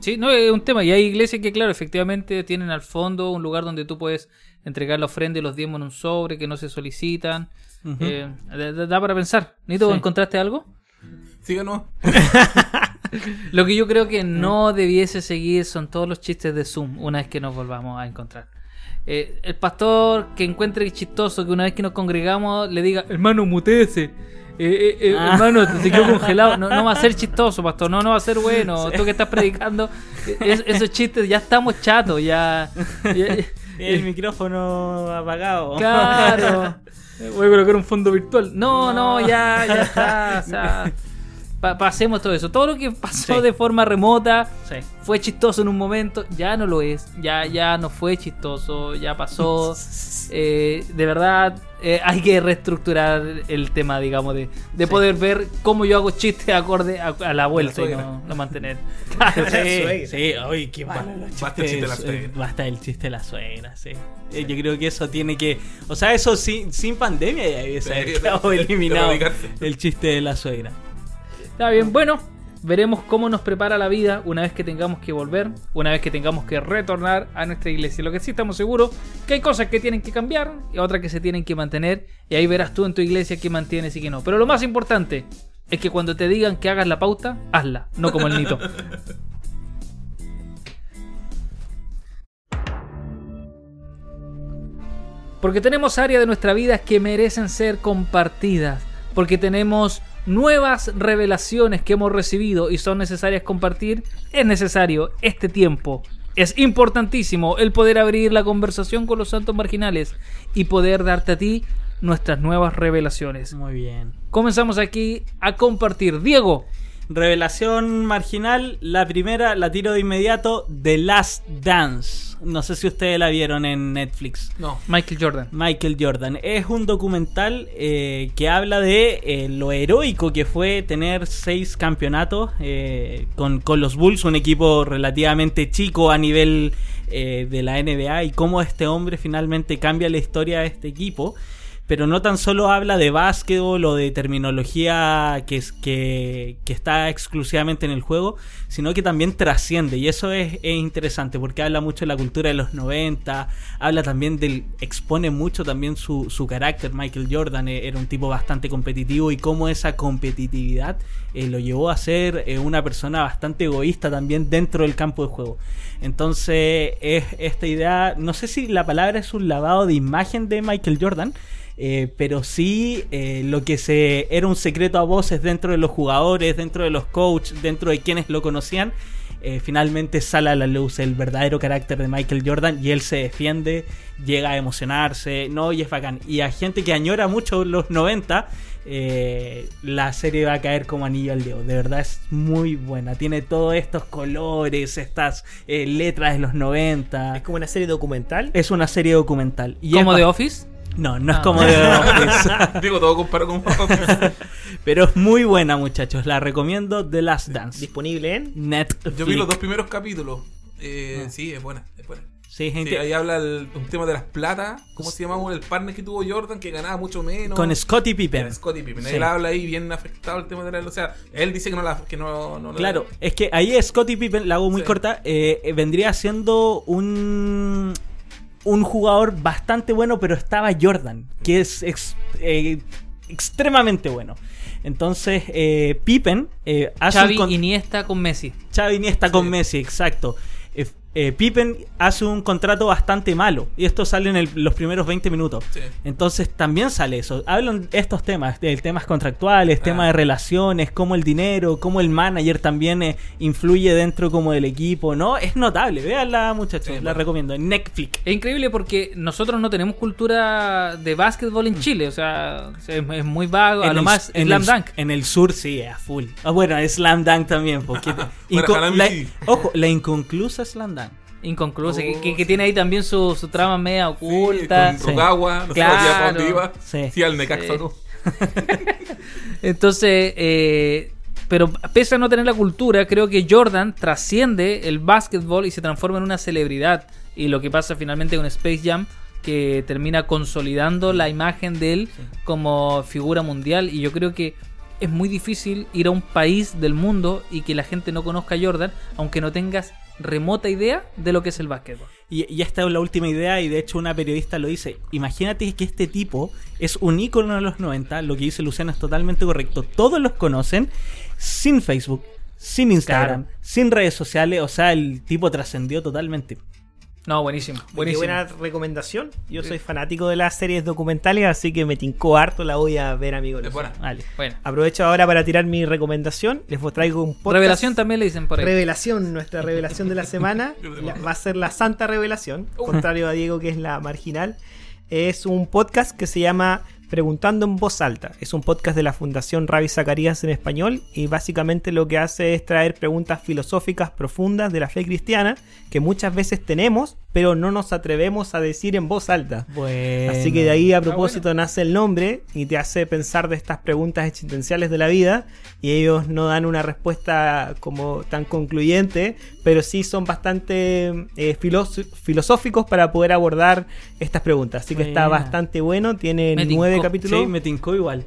Sí, no, es un tema. Y hay iglesias que, claro, efectivamente tienen al fondo un lugar donde tú puedes entregar la ofrenda y los diezmos en un sobre que no se solicitan. Ujú. Eh, da, para pensar. ¿Nito, Sí. encontraste algo? Síganos. Lo que yo creo que no debiese seguir son todos los chistes de Zoom una vez que nos volvamos a encontrar. Eh, el pastor que encuentre chistoso que una vez que nos congregamos le diga, hermano, muteese. Eh, eh, eh, Ah. Hermano, te quedó congelado. No, no va a ser chistoso, pastor. No, no va a ser bueno. Tú que estás predicando, eh, es- esos chistes ya estamos chatos. Ya. ya- El micrófono apagado. Claro. Voy a colocar un fondo virtual. No, no, ya, ya está. o sea, pa- pasemos todo eso. Todo lo que pasó Sí. de forma remota Sí. fue chistoso en un momento, ya no lo es. Ya, ya no fue chistoso, ya pasó. Eh, de verdad, eh, hay que reestructurar el tema, digamos, de, de Sí. poder ver cómo yo hago chistes acorde a, a la vuelta y no, no mantener. Sí, sí, oye, qué malo los Basta el chiste de la suegra. Basta el chiste de la suegra, sí. Eh, Yo creo que eso tiene que. O sea, eso sin, sin pandemia ya hubiese Sí, eliminado el chiste de la suegra. Está bien, bueno, veremos cómo nos prepara la vida una vez que tengamos que volver, una vez que tengamos que retornar a nuestra iglesia. Lo que sí estamos seguros que hay cosas que tienen que cambiar y otras que se tienen que mantener y ahí verás tú en tu iglesia qué mantienes y qué no. Pero lo más importante es que cuando te digan que hagas la pauta, hazla, no como el nito. Porque tenemos áreas de nuestra vida que merecen ser compartidas. Porque tenemos nuevas revelaciones que hemos recibido y son necesarias compartir. Es necesario este tiempo. Es importantísimo el poder abrir la conversación con los santos marginales y poder darte a ti nuestras nuevas revelaciones. Muy bien. Comenzamos aquí a compartir. Diego, Revelación marginal, la primera la tiro de inmediato, The Last Dance. No sé si ustedes la vieron en Netflix. No. Michael Jordan. Michael Jordan. Es un documental eh, que habla de eh, lo heroico que fue tener seis campeonatos eh, con, con los Bulls, un equipo relativamente chico a nivel eh, de la NBA, y cómo este hombre finalmente cambia la historia de este equipo. Pero no tan solo habla de básquetbol o de terminología que, es, que, que está exclusivamente en el juego, sino que también trasciende. Y eso es, es interesante porque habla mucho de la cultura de los 90, habla también del. expone mucho también su, su carácter. Michael Jordan eh, era un tipo bastante competitivo y cómo esa competitividad eh, lo llevó a ser eh, una persona bastante egoísta también dentro del campo de juego. Entonces, es esta idea. No sé si la palabra es un lavado de imagen de Michael Jordan. Eh, pero sí eh, lo que se era un secreto a voces dentro de los jugadores, dentro de los coaches, dentro de quienes lo conocían, eh, finalmente sale a la luz el verdadero carácter de Michael Jordan y él se defiende, llega a emocionarse, no, y es bacán. Y a gente que añora mucho los 90, eh, la serie va a caer como anillo al dedo. De verdad es muy buena. Tiene todos estos colores, estas eh, letras de los 90. Es como una serie documental. Es una serie documental. Y ¿Como ba- Office? No, no es Ah. como de Office. Digo, todo comparo con Pero es muy buena, muchachos. La recomiendo The Last Dance. Disponible en. Netflix. Yo vi los dos primeros capítulos. Eh, Sí, es buena, es buena. Sí, Sí, gente. ahí habla el- un tema de las platas. ¿Cómo se llamaba el partner que tuvo Jordan que ganaba mucho menos? Con Scottie Pippen. Con Scottie Pippen. Sí. Él habla ahí bien afectado el tema de la. O sea, él dice que no la. Que no, Claro, es que ahí Scottie Pippen, la hago muy Sí. corta, eh, eh, vendría siendo un un jugador bastante bueno, pero estaba Jordan, que es ex- eh, extremadamente bueno. Entonces, eh, Pippen eh, hace Xavi un con- Iniesta con Messi. Xavi Iniesta con. Messi, exacto. Eh, Pippen hace un contrato bastante malo y esto sale en el- los primeros 20 minutos. Sí. Entonces también sale eso. Hablan estos temas, de temas contractuales, Ah. temas de relaciones, cómo el dinero, cómo el manager también eh, influye dentro como del equipo. No, es notable. Véanla muchachos, Sí, la bueno. recomiendo. En Netflix. Es increíble porque nosotros no tenemos cultura de básquetbol en Chile. O sea, es, es muy vago. A En lo el- más, en Slam el, Dunk. En el sur sí, a full. Ah, bueno, Slam Dunk también. Porque Bueno, la- ojo, la inconclusa Slam Dunk. Inconclusa. que, Oh, que- que sí. tiene ahí también su, su trama media oculta. Sí, con no Claro. dónde iba. Sí. Al Necaxa. Entonces, eh, pero pese a no tener la cultura, creo que Jordan trasciende el básquetbol y se transforma en una celebridad. Y lo que pasa finalmente con Space Jam, que termina consolidando la imagen de él como figura mundial. Y yo creo que es muy difícil ir a un país del mundo y que la gente no conozca a Jordan, aunque no tengas remota idea de lo que es el básquetbol. Y, y esta es la última idea, y de hecho una periodista lo dice. Imagínate que este tipo es un ícono de los 90, lo que dice Luciano es totalmente correcto. Todos los conocen sin Facebook, sin Instagram, Claro. sin redes sociales, o sea, el tipo trascendió totalmente. No, buenísimo. Qué buena recomendación. Yo soy fanático de las series documentales, así que me tincó harto. La voy a ver, amigos. Es buena. Vale. Bueno. Aprovecho ahora para tirar mi recomendación. Les traigo un podcast. Revelación también le dicen por ahí. Revelación, nuestra revelación de la semana la- va a ser la Santa Revelación, contrario a Diego que es la marginal. Es un podcast que se llama Preguntando en voz alta. Es un podcast de la Fundación Ravi Zacarías en español y básicamente lo que hace es traer preguntas filosóficas profundas de la fe cristiana que muchas veces tenemos, pero no nos atrevemos a decir en voz alta. Bueno. Así que de ahí a propósito nace el nombre y te hace pensar de estas preguntas existenciales de la vida y ellos no dan una respuesta como tan concluyente, pero sí son bastante eh, filos- filosóficos para poder abordar estas preguntas. Así que está bastante bueno, tiene Me nueve tincó. capítulos, Sí, me tincó igual.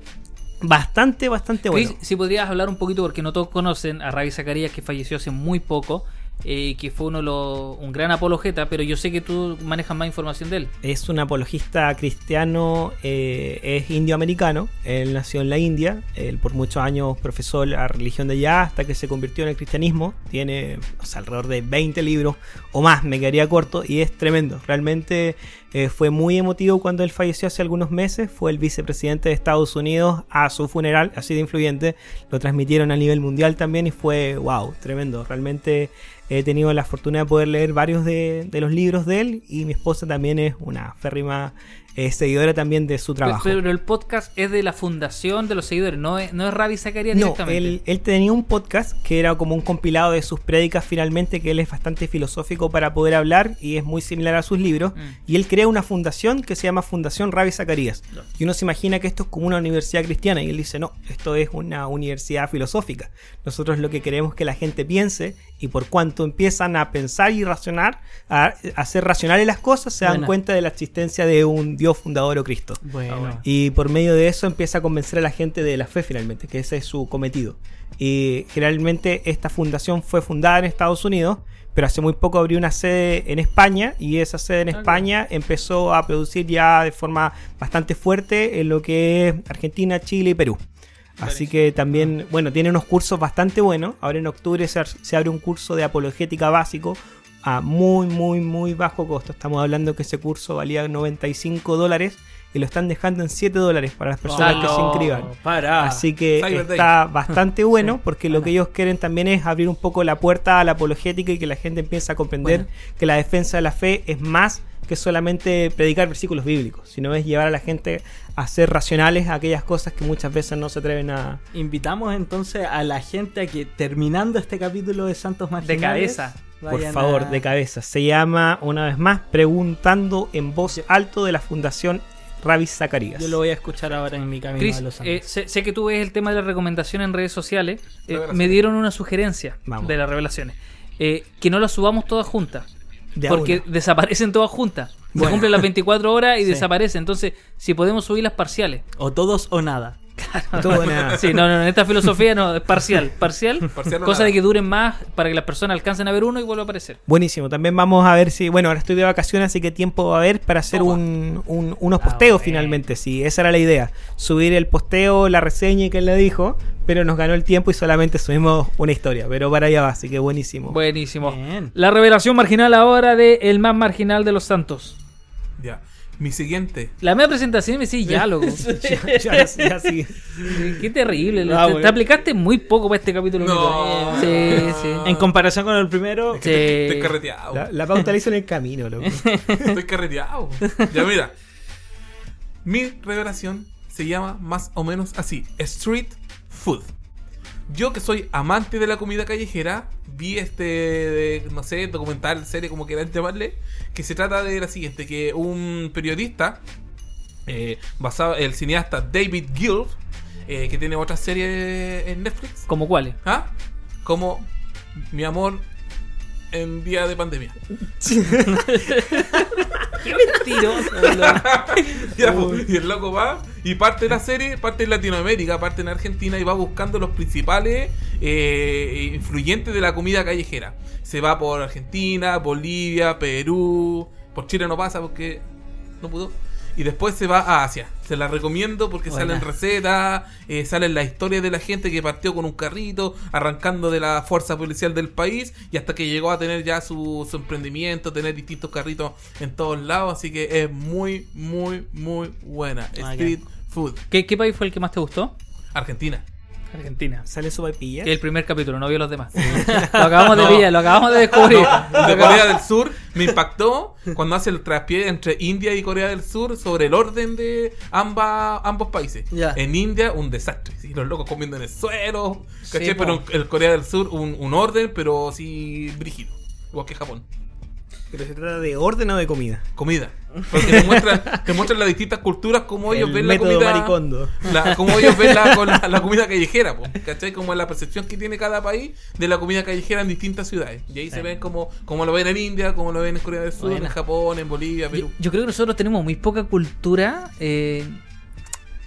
bastante, bastante Chris, bueno. si podrías hablar un poquito, porque no todos conocen a Ravi Zacarías, que falleció hace muy poco. Eh, que fue uno de los, un gran apologeta, pero yo sé que tú manejas más información de él. Es un apologista cristiano, eh, es indioamericano, él nació en la India, él por muchos años profesó la religión de allá hasta que se convirtió en el cristianismo, tiene alrededor de 20 libros o más, me quedaría corto, y es tremendo, realmente eh, fue muy emotivo cuando él falleció hace algunos meses, fue el vicepresidente de Estados Unidos a su funeral, así de influyente, lo transmitieron a nivel mundial también y fue, wow, tremendo, realmente he tenido la fortuna de poder leer varios de, de los libros de él y mi esposa también es una férrima eh, seguidora también de su trabajo. Pero el podcast es de la fundación de los seguidores, no es, no es Ravi Zacarías No, directamente. él, él tenía un podcast que era como un compilado de sus prédicas finalmente, que él es bastante filosófico para poder hablar y es muy similar a sus libros. Mm. Y él crea una fundación que se llama Fundación Ravi Zacarías. Y uno se imagina que esto es como una universidad cristiana y él dice, no, esto es una universidad filosófica. Nosotros lo que queremos es que la gente piense y por cuanto empiezan a pensar y racionar, a, a hacer racionales las cosas, se dan Buena. cuenta de la existencia de un Dios fundador o Cristo. Bueno. Y por medio de eso empieza a convencer a la gente de la fe finalmente, que ese es su cometido. Y generalmente esta fundación fue fundada en Estados Unidos, pero hace muy poco abrió una sede en España y esa sede en. España empezó a producir ya de forma bastante fuerte en lo que es Argentina, Chile y Perú. Así que también, bueno, tiene unos cursos bastante buenos. Ahora en octubre se, se abre un curso de apologética básico a muy, muy, muy bajo costo. Estamos hablando que ese curso valía 95 dólares y lo están dejando en 7 dólares para las personas que se inscriban. Para. Así que Cyber Day. está bastante bueno porque lo que ellos quieren también es abrir un poco la puerta a la apologética y que la gente empiece a comprender Bueno. que la defensa de la fe es más que solamente predicar versículos bíblicos, sino es llevar a la gente a ser racionales a aquellas cosas que muchas veces no se atreven a... Invitamos entonces a la gente a que terminando este capítulo de Santos Marginales cabeza. Por vayan favor, a- de cabeza. Se llama, una vez más, Preguntando en voz alto de la Fundación Ravi Zacarías. Yo lo voy a escuchar ahora en mi camino Chris, a Los eh, Ángeles. sé, sé que tú ves el tema de la recomendación en redes sociales. Eh, me dieron una sugerencia Vamos. de las revelaciones. Eh, que no las subamos todas juntas. De porque una. desaparecen todas juntas. Se Bueno. cumplen las 24 horas y Sí. desaparecen. Entonces, si podemos subir las parciales. O todos o nada. Nada. Sí, no, no, en esta filosofía no, es parcial. Parcial. Cosa nada. de que duren más para que las personas alcancen a ver uno y vuelva a aparecer. Buenísimo, también vamos a ver si, bueno, ahora estoy de vacaciones, así que tiempo va a haber para hacer Toma. un, un- unos Ah, posteos finalmente, sí, esa era la idea, subir el posteo, la reseña y que él le dijo, pero nos ganó el tiempo y solamente subimos una historia, pero para allá va, así que buenísimo. Buenísimo. Bien. La revelación marginal ahora de El más marginal de los santos. Ya. Mi siguiente. La media presentación y me decís ya, loco. ya, ya, ya, sí. Qué terrible. Ah, te, te aplicaste muy poco para este capítulo. No. Sí, sí. En comparación con el primero, Sí. Estoy carreteado. La, la pauta la hizo en el camino, loco. Estoy carreteado. Ya mira. Mi revelación se llama más o menos así: Street Food. Yo que soy amante de la comida callejera, vi este, no sé, documental, serie, como quieran llamarle, que se trata de la siguiente, que un periodista, eh, basado, el cineasta David Guild, eh, que tiene otra serie en Netflix, ¿Como cuáles? ¿ah? como Mi Amor en Día de Pandemia. Qué mentiroso. Ya, pues, y el loco va y parte de la serie, parte en Latinoamérica, parte en Argentina y va buscando los principales eh, influyentes de la comida callejera. Se va por Argentina, Bolivia, Perú, por Chile no pasa porque no pudo. Y después se va a Asia. Se la recomiendo porque Buena. salen recetas, eh, salen las historias de la gente que partió con un carrito, arrancando de la fuerza policial del país y hasta que llegó a tener ya su, su emprendimiento, tener distintos carritos en todos lados. Así que es muy, muy, muy buena. Ah, Street Food. ¿Qué, qué país fue el que más te gustó? Argentina. Argentina. ¿Sale su vaipilla? El primer capítulo, no vio los demás. Lo acabamos de pillar, lo acabamos de descubrir. El de Corea del Sur me impactó cuando hace el traspié entre India y Corea del Sur sobre el orden de ambas, ambos países. En India, un desastre. Sí, los locos comiendo en el suelo. pero en el Corea del Sur, un, un orden, pero sí brígido. Igual que Japón. ¿Pero se trata de orden o de comida? Comida. Porque te muestran, te muestran las distintas culturas, como ellos el ven la comida. maricondo. La, como ellos ven la, con la, la comida callejera, po, ¿cachai? Como la percepción que tiene cada país de la comida callejera en distintas ciudades. Y ahí se ven como, como lo ven en India, como lo ven en Corea del Sur, en Japón, en Bolivia, Yo, Perú. yo creo que nosotros tenemos muy poca cultura eh,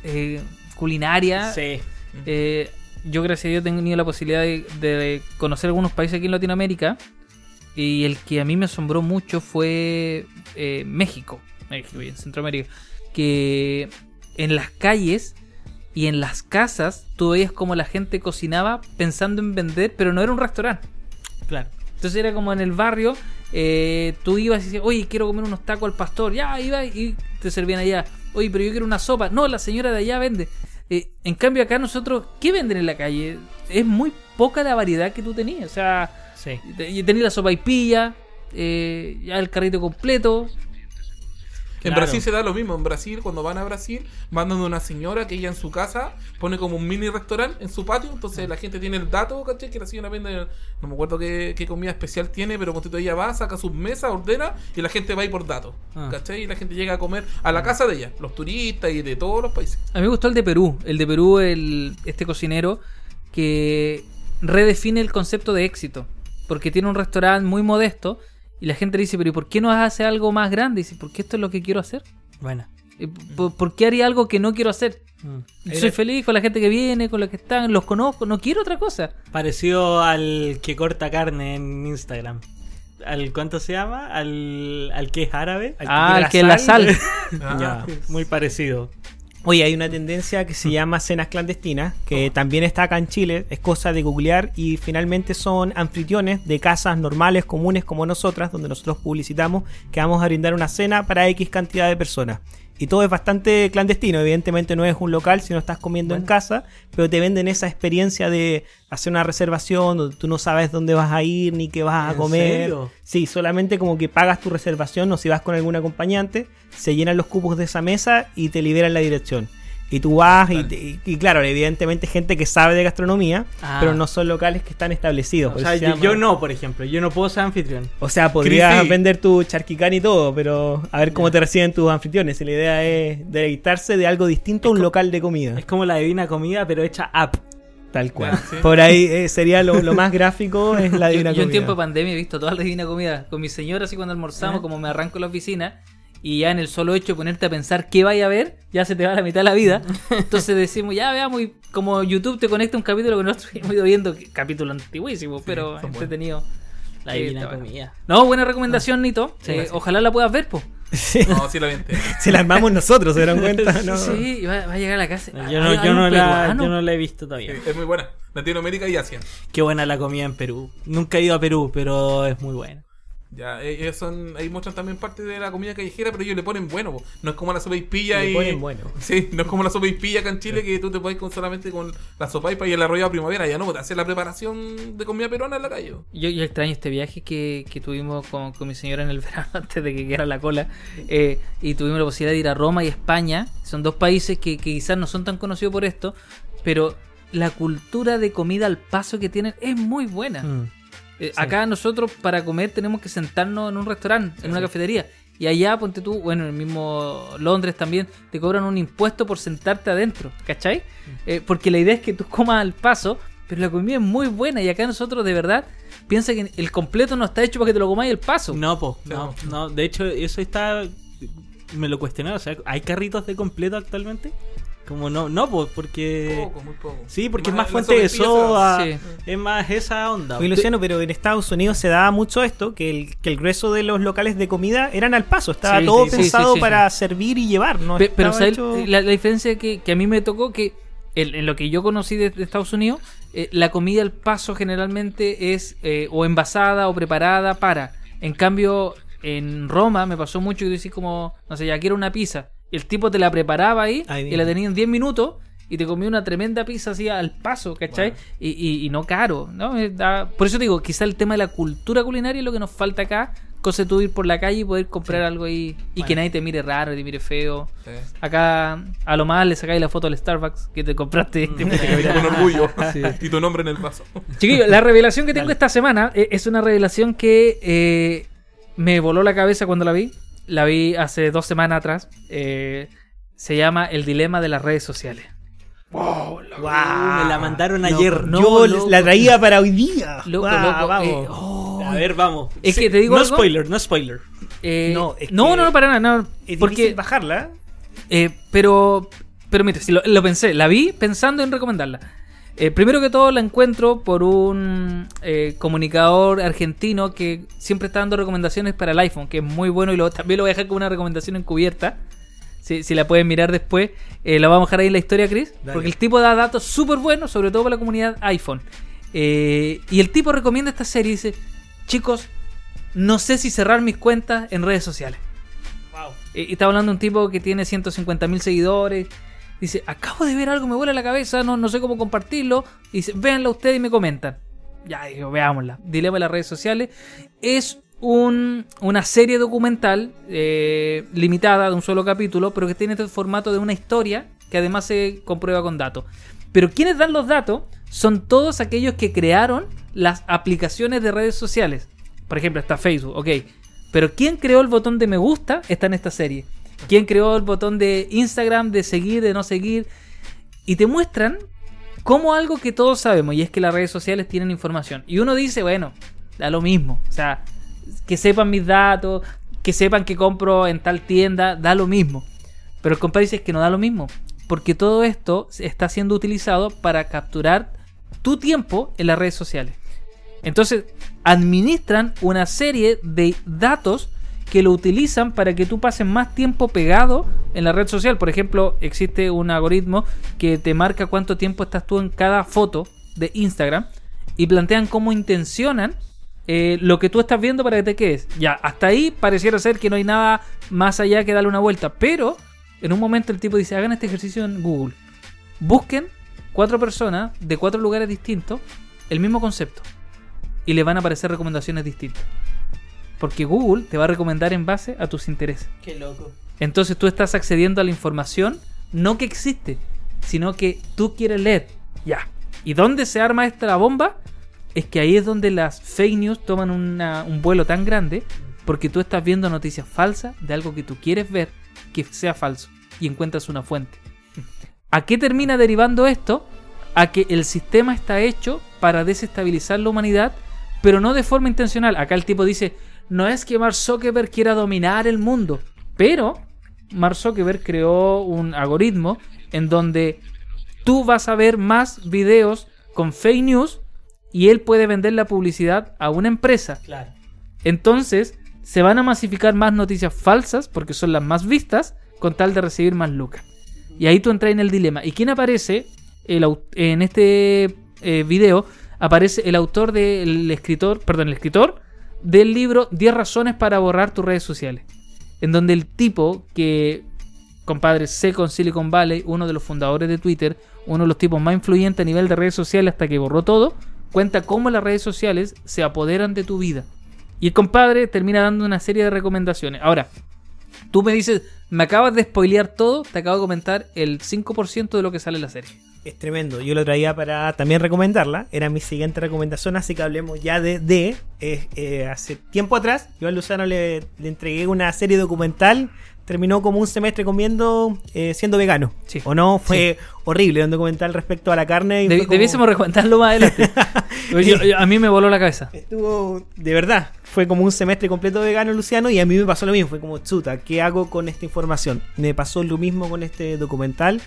eh, culinaria. sí. Eh, yo, gracias a Dios, he tenido la posibilidad de, de conocer algunos países aquí en Latinoamérica. Y el que a mí me asombró mucho fue eh, México, México y en Centroamérica, que en las calles y en las casas tú veías como la gente cocinaba pensando en vender, pero no era un restaurante. Claro. Entonces era como en el barrio, eh, tú ibas y decías, oye, quiero comer unos tacos al pastor, ya, iba y te servían allá. Oye, pero yo quiero una sopa. No, la señora de allá vende. Eh, en cambio acá nosotros, ¿qué venden en la calle? Es muy poca la variedad que tú tenías. O sea, Sí. y tenías la sopa y pilla, eh, ya el carrito completo. En Claro. Brasil se da lo mismo. En Brasil, cuando van a Brasil, mandan a una señora que ella en su casa pone como un mini restaurante en su patio. Entonces la gente tiene el dato, ¿cachai? Que la señora vende, no me acuerdo qué, qué comida especial tiene, pero cuando ella va, saca sus mesas, ordena y la gente va ahí por datos. Ah. ¿cachai? Y la gente llega a comer a la casa de ella, los turistas y de todos los países. A mí me gustó el de Perú. El de Perú, el, este cocinero que redefine el concepto de éxito. Porque tiene un restaurante muy modesto y la gente le dice, pero ¿y por qué no hace algo más grande? Y dice, porque esto es lo que quiero hacer. Bueno. ¿Por, por qué haría algo que no quiero hacer? Mm. Soy feliz con la gente que viene, con la que están, los conozco, no quiero otra cosa. Parecido al que corta carne en Instagram. ¿Al cuánto se llama? Al, al que es árabe. Al Ah, el que la sal. Ah, Ya. Muy parecido. Oye, hay una tendencia que se llama cenas clandestinas, que también está acá en Chile, es cosa de googlear y finalmente son anfitriones de casas normales, comunes como nosotras, donde nosotros publicitamos que vamos a brindar una cena para X cantidad de personas. Y todo es bastante clandestino, evidentemente no es un local si no estás comiendo en casa, pero te venden esa experiencia de hacer una reservación donde tú no sabes dónde vas a ir ni qué vas a ¿En comer. serio? Sí, solamente como que pagas tu reservación o si vas con algún acompañante, se llenan los cupos de esa mesa y te liberan la dirección. Y tú vas y, te- y- y claro, evidentemente gente que sabe de gastronomía, Ah. pero no son locales que están establecidos. O sea, yo, llama- yo no, por ejemplo. Yo no puedo ser anfitrión. O sea, podrías vender tu charquicán y todo, pero a ver cómo te reciben tus anfitriones. Y la idea es deleitarse de algo distinto a un local de comida. Es como la divina comida, pero hecha app. Tal cual. Sí. Por ahí eh, sería lo, lo más gráfico, es la Yo, divina yo en comida. tiempo de pandemia he visto toda la divina comida con mi señora, así cuando almorzamos, como me arranco en la oficina, y ya en el solo hecho de ponerte a pensar qué vaya a ver, ya se te va la mitad de la vida. Entonces decimos, ya veamos, y como YouTube te conecta un capítulo que nosotros hemos ido viendo, capítulo antiguísimo, pero son buenos. entretenido. La Sí, divina comida. No, buena recomendación, Nito. Sí, Eh, sí. Ojalá la puedas ver, pues. Sí, No, sí la vi entera. se la armamos nosotros, ¿se dieron cuenta? No. Sí, va, va a llegar a la casa. Yo no, yo no, la, yo no la he visto todavía. Sí, es muy buena. Latinoamérica y Asia. Qué buena la comida en Perú. Nunca he ido a Perú, pero es muy buena. Ya, eh, ellos son, ahí muestran también parte de la comida callejera, pero ellos le ponen bueno, po. no es como la sopa y pilla Le y... ponen bueno. Sí, no es como la sopa y pilla acá en Chile que tú te puedes con solamente con la sopa y el arroyo a primavera, ya no, te hacer la preparación de comida peruana en la calle. Yo, yo extraño este viaje que, que tuvimos con, con mi señora en el verano antes de que quedara la cola. eh, y tuvimos la posibilidad de ir a Roma y España. Son dos países que, que quizás no son tan conocidos por esto, pero la cultura de comida al paso que tienen es muy buena. Mm. Eh, Acá nosotros para comer tenemos que sentarnos en un restaurante, en una cafetería. Y allá, ponte tú, bueno, en el mismo Londres también, te cobran un impuesto por sentarte adentro, ¿cachai? Eh, porque la idea es que tú comas al paso, pero la comida es muy buena. Y acá nosotros, de verdad, piensa que el completo no está hecho para que te lo comáis al paso. No, po, no, no. De hecho, eso está. Me lo cuestioné. O sea, ¿hay carritos de completo actualmente? Como no, no, pues, porque. Poco, muy poco. Sí, porque es más fuente de soda. Sí. Es más esa onda. Oye, Luciano, pero en Estados Unidos se daba mucho esto, que el, que el grueso de los locales de comida eran al paso, estaba Sí, todo sí, pensado sí, sí, para servir y llevar, ¿no? Pe- pero la, la diferencia que, que a mí me tocó que en, en lo que yo conocí de, de Estados Unidos, eh, la comida al paso generalmente es eh, o envasada o preparada para. En cambio, en Roma me pasó mucho que decís como, no sé, ya quiero una pizza. Y el tipo te la preparaba ahí, Ahí y la tenía en 10 minutos y te comía una tremenda pizza así al paso, ¿cachai? Y, y- y no caro, ¿no? Eh, da- Por eso digo, quizá el tema de la cultura culinaria es lo que nos falta acá. Cosa de tú ir por la calle y poder comprar algo ahí y que nadie te mire raro, te mire feo. Sí. Acá a lo más le sacáis la foto al Starbucks que te compraste. Con orgullo. Y tu nombre en el vaso. Chiquillo, la revelación que tengo esta semana eh, es una revelación que eh, me voló la cabeza cuando la vi. La vi hace dos semanas atrás. Eh, se llama El dilema de las redes sociales. Uh, me la mandaron ayer. no, Yo loco. la traía para hoy día. Loco, Guau, loco, vamos. eh, oh. A ver, vamos. Es que te digo No algo. spoiler, no spoiler. Eh, No, no, es no, que no, para nada. no, es porque, difícil bajarla. Eh, pero, pero mire, si lo, lo pensé, la vi pensando en recomendarla. Eh, primero que todo la encuentro por un eh, comunicador argentino que siempre está dando recomendaciones para el iPhone, que es muy bueno y lo, también lo voy a dejar como una recomendación encubierta. Si, si la pueden mirar después, eh, la vamos a dejar ahí en la historia, Chris. Dale. Porque el tipo da datos súper buenos, sobre todo para la comunidad iPhone. Eh, y el tipo recomienda esta serie y dice, chicos, no sé si cerrar mis cuentas en redes sociales. Eh, Y está hablando de un tipo que tiene 150 mil seguidores. Dice, acabo de ver algo, me vuela la cabeza, no, no sé cómo compartirlo. Y dice, véanlo ustedes y me comentan. Ya, digo, veámosla. Dilema de las redes sociales. Es un- una serie documental eh, limitada de un solo capítulo, pero que tiene este formato de una historia que además se comprueba con datos. Pero quienes dan los datos son todos aquellos que crearon las aplicaciones de redes sociales. Por ejemplo, está Facebook, ok. Pero ¿quién creó el botón de me gusta? Está en esta serie. ¿Quién creó el botón de Instagram, de seguir, de no seguir? Y te muestran como algo que todos sabemos, y es que las redes sociales tienen información. Y uno dice, bueno, da lo mismo. O sea, que sepan mis datos, que sepan que compro en tal tienda, da lo mismo. Pero el compadre dice que no da lo mismo. Porque todo esto está siendo utilizado para capturar tu tiempo en las redes sociales. Entonces, administran una serie de datos que lo utilizan para que tú pases más tiempo pegado en la red social. Por ejemplo, existe un algoritmo que te marca cuánto tiempo estás tú en cada foto de Instagram y plantean cómo intencionan eh, lo que tú estás viendo para que te quedes. Ya, hasta ahí pareciera ser que no hay nada más allá que darle una vuelta. Pero en un momento el tipo dice, hagan este ejercicio en Google. Busquen cuatro personas de cuatro lugares distintos el mismo concepto. Y le van a aparecer recomendaciones distintas. Porque Google te va a recomendar en base a tus intereses. Qué loco. Entonces tú estás accediendo a la información no que existe, sino que tú quieres leer. Ya. ¿Y dónde se arma esta bomba? Es que ahí es donde las fake news toman una- un vuelo tan grande porque tú estás viendo noticias falsas de algo que tú quieres ver que sea falso y encuentras una fuente. ¿A qué termina derivando esto? A que el sistema está hecho para desestabilizar la humanidad, pero no de forma intencional. Acá el tipo dice, no es que Mark Zuckerberg quiera dominar el mundo, pero Mark Zuckerberg creó un algoritmo en donde tú vas a ver más videos con fake news y él puede vender la publicidad a una empresa. Claro. Entonces, se van a masificar más noticias falsas porque son las más vistas con tal de recibir más lucas. Y ahí tú entras en el dilema. ¿Y quién aparece? El en este eh, video aparece el autor del escritor, perdón, el escritor del libro 10 razones para borrar tus redes sociales. En donde el tipo que, compadre, sé con Silicon Valley, uno de los fundadores de Twitter, uno de los tipos más influyentes a nivel de redes sociales hasta que borró todo, cuenta cómo las redes sociales se apoderan de tu vida. Y el compadre termina dando una serie de recomendaciones. Ahora, tú me dices, me acabas de spoilear todo, te acabo de comentar el 5% de lo que sale en la serie. Es tremendo. Yo lo traía para también recomendarla. Era mi siguiente recomendación, así que hablemos ya de... de eh, eh, hace tiempo atrás, yo a Luciano le, le entregué una serie documental. Terminó como un semestre comiendo, eh, siendo vegano. Sí. ¿O no? Fue horrible un documental respecto a la carne. y fue como- Debiésemos recomendarlo más adelante. Yo- yo- a mí me voló la cabeza. Estuvo, de verdad, fue como un semestre completo vegano Luciano y a mí me pasó lo mismo, fue como, chuta, ¿qué hago con esta información? Me pasó lo mismo con este documental,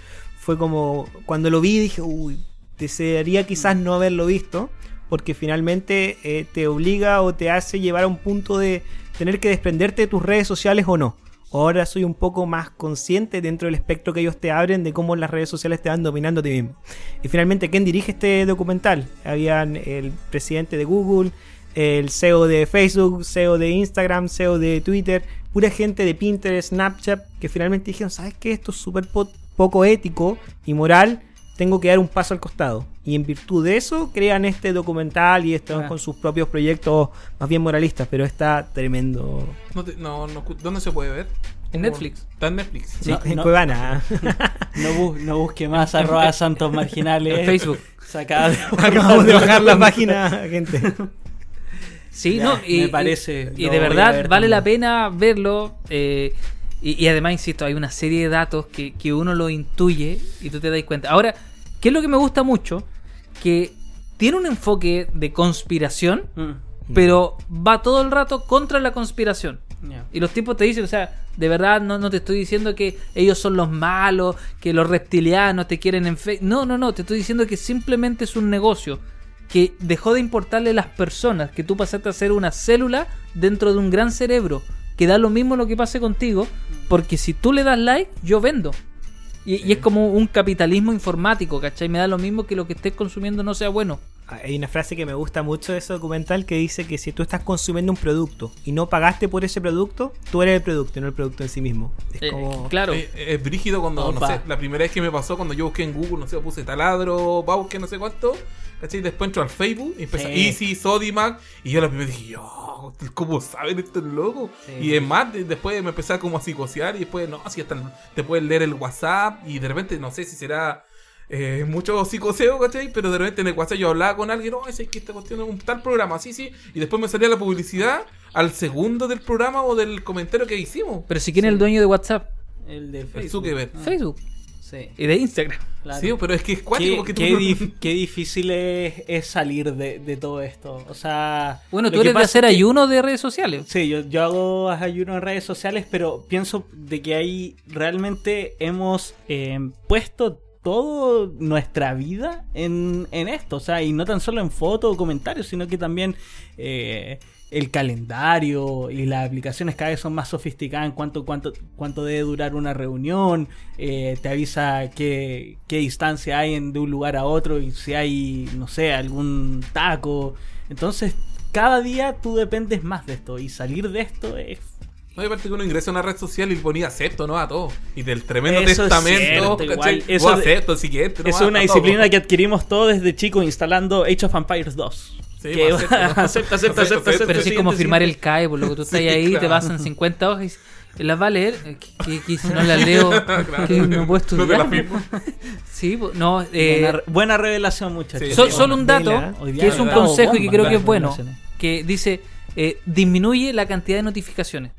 fue como, cuando lo vi dije, uy, desearía quizás no haberlo visto, porque finalmente eh, te obliga o te hace llevar a un punto de tener que desprenderte de tus redes sociales o no. Ahora soy un poco más consciente dentro del espectro que ellos te abren de cómo las redes sociales te van dominando a ti mismo. Y finalmente, ¿quién dirige este documental? Habían el presidente de Google, el CEO de Facebook, CEO de Instagram, CEO de Twitter, pura gente de Pinterest, Snapchat, que finalmente dijeron, ¿sabes qué? Esto es súper poco ético y moral, tengo que dar un paso al costado. Y en virtud de eso crean este documental y están Ah. con sus propios proyectos más bien moralistas, pero está tremendo. No, te- no, no, ¿Dónde se puede ver? En Netflix. Está en Netflix. Sí, No, en no. Cuevana. No, bu- no busque más arroba santos marginales. En Facebook. Sacada de- Acabamos de bajar la página, gente. Sí, Ya, no, y, me parece, Y, de verdad ver vale también. la pena verlo. eh, y, y además, insisto, hay una serie de datos que, que uno lo intuye y tú te das cuenta. Ahora, ¿qué es lo que me gusta mucho? Que tiene un enfoque de conspiración, Mm. pero va todo el rato contra la conspiración. Y los tipos te dicen, o sea, de verdad no, no te estoy diciendo que ellos son los malos, que los reptilianos te quieren en fe. No, no, no, te estoy diciendo que simplemente es un negocio que dejó de importarle las personas, que tú pasaste a ser una célula dentro de un gran cerebro, que da lo mismo lo que pase contigo, porque si tú le das like, yo vendo. Y, y es como un capitalismo informático, ¿cachai? Me da lo mismo que lo que estés consumiendo no sea bueno. Hay una frase que me gusta mucho de ese documental que dice que si tú estás consumiendo un producto y no pagaste por ese producto, tú eres el producto y no el producto en sí mismo. Es Eh, como... claro. Eh, Es brígido cuando, no sé, la primera vez que me pasó cuando yo busqué en Google, no sé, puse taladro, va busqué no sé cuánto, ¿cachai? Después entro al Facebook y empezó Sí. Easy, Sodimac, y yo la primera dije, yo, ¿cómo saben estos locos? Sí. Y es más, de- después me empecé a como a psicosear y después, no, así hasta te pueden leer el WhatsApp y de repente, no sé si será eh, mucho psicoseo, ¿cachai? Pero de repente en el WhatsApp yo hablaba con alguien, no, es que esta cuestión es un tal programa, sí, sí, y después me salía la publicidad al segundo del programa o del comentario que hicimos. Pero si quién es el dueño de WhatsApp, El de El Facebook. Zuckerberg. Ah, Facebook Sí. y de Instagram. claro. Sí, pero es que es cuático Qué, porque tú qué no- dif- qué difícil es, es salir de, de todo esto. O sea. Bueno, tú eres de hacer que- ayuno de redes sociales. Sí, yo, yo hago ayuno en redes sociales, pero pienso de que ahí realmente hemos eh, puesto toda nuestra vida en, en esto. O sea, y no tan solo en fotos o comentarios, sino que también eh, el calendario y las aplicaciones cada vez son más sofisticadas en cuánto, cuánto, cuánto debe durar una reunión. eh, te avisa qué, qué distancia hay en- de un lugar a otro y si hay, no sé, algún taco. Entonces, cada día tú dependes más de esto y salir de esto es... No, aparte que uno ingresa a una red social y ponía acepto, ¿no? A todo. Y del tremendo Eso es testamento, cierto, igual. Vos Eso acepto, el siguiente. no es una todo. disciplina que adquirimos todos desde chicos instalando Age of Empires 2. Sí, que acepto, ¿no? acepta, acepta, acepta, acepta, Pero sí es como firmar el. CAE, por lo que tú estás Sí, ahí, te claro. pasan 50 hojas y dices, las va a leer, Eh, que, que- que si no las leo, que no puedo te estudiar. sí, pues, no, eh, buena, buena revelación, muchachos. Sí, so- sí, solo un dato, Vela. Que es un dado consejo y que creo que es bueno, que dice, eh, disminuye la cantidad de notificaciones.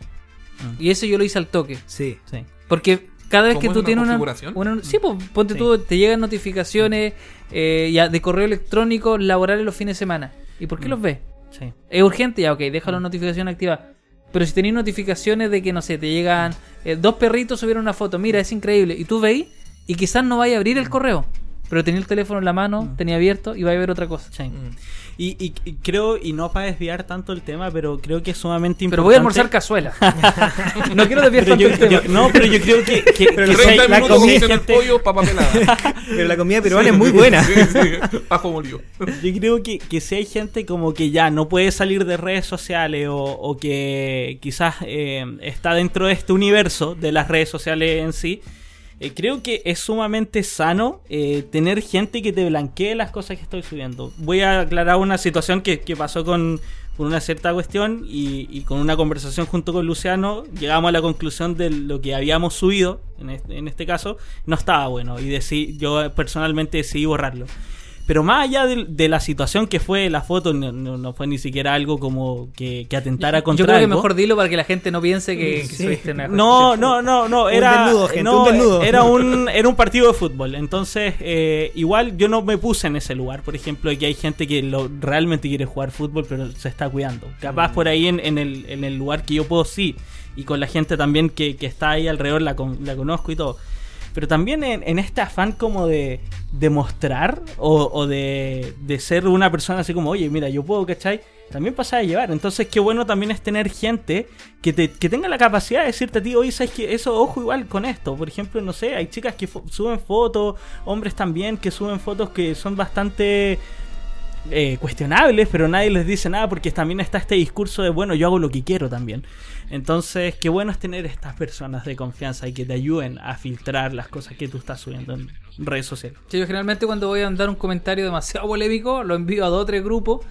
Mm. Y eso yo lo hice al toque. Sí. Sí. Porque cada vez ¿Cómo que es tú una tienes una, configuración? una- Sí, pues ponte Sí. tú, te llegan notificaciones eh, ya de correo electrónico laborales los fines de semana. ¿Y por qué Mm. los ves? Sí. Es urgente, ya, ok, deja la notificación activa. Pero si tenéis notificaciones de que, no sé, te llegan eh, dos perritos subieron una foto, mira, es increíble, y tú veis, y quizás no vaya a abrir el correo, pero tenía el teléfono en la mano, Mm. tenía abierto y va a ver otra cosa. Sí. Y, y- y creo, y no para desviar tanto el tema, pero creo que es sumamente importante. Pero voy a almorzar cazuela. no quiero desviar Pero tanto yo- el tema. yo- no, pero yo creo que, que, Pero que la si hay- 30 la minutos comida, con el pollo, papa pelada. Pero la comida peruana es muy buena. Sí, sí. Ajo molido. Yo creo que, que si hay gente como que ya no puede salir de redes sociales o, o que quizás eh, está dentro de este universo de las redes sociales en sí, eh, creo que es sumamente sano eh, tener gente que te blanquee las cosas que estoy subiendo. Voy a aclarar una situación que, que pasó con, con una cierta cuestión y, y con una conversación junto con Luciano llegamos a la conclusión de lo que habíamos subido, en este, en este caso, no estaba bueno y deci- yo personalmente decidí borrarlo. Pero más allá de, de la situación que fue la foto, no, no- no fue ni siquiera algo como que, que atentara contra Yo creo que algo. mejor dilo para que la gente no piense que, que Sí. subiste una No, no, no, no, Un era desnudo, gente, no, un desnudo. era un era un partido de fútbol. Entonces, eh, igual yo no me puse en ese lugar, por ejemplo, que hay gente que lo, realmente quiere jugar fútbol, pero se está cuidando. Mm. Capaz por ahí en, en el, en el lugar que yo puedo sí, y con la gente también que, que está ahí alrededor la, con- la conozco y todo. Pero también en, en este afán como de demostrar o, o de, de ser una persona así como, oye, mira, yo puedo, ¿cachai? También pasa a llevar. Entonces, qué bueno también es tener gente que, te, que tenga la capacidad de decirte a ti, oye, ¿sabes que Eso, ojo igual con esto. Por ejemplo, no sé, hay chicas que suben fotos, hombres también que suben fotos que son bastante eh, cuestionables, pero nadie les dice nada porque también está este discurso de, bueno, yo hago lo que quiero también. Entonces, qué bueno es tener estas personas de confianza y que te ayuden a filtrar las cosas que tú estás subiendo en redes sociales. Sí, yo generalmente cuando voy a dar un comentario demasiado polémico, lo envío a dos o tres grupos.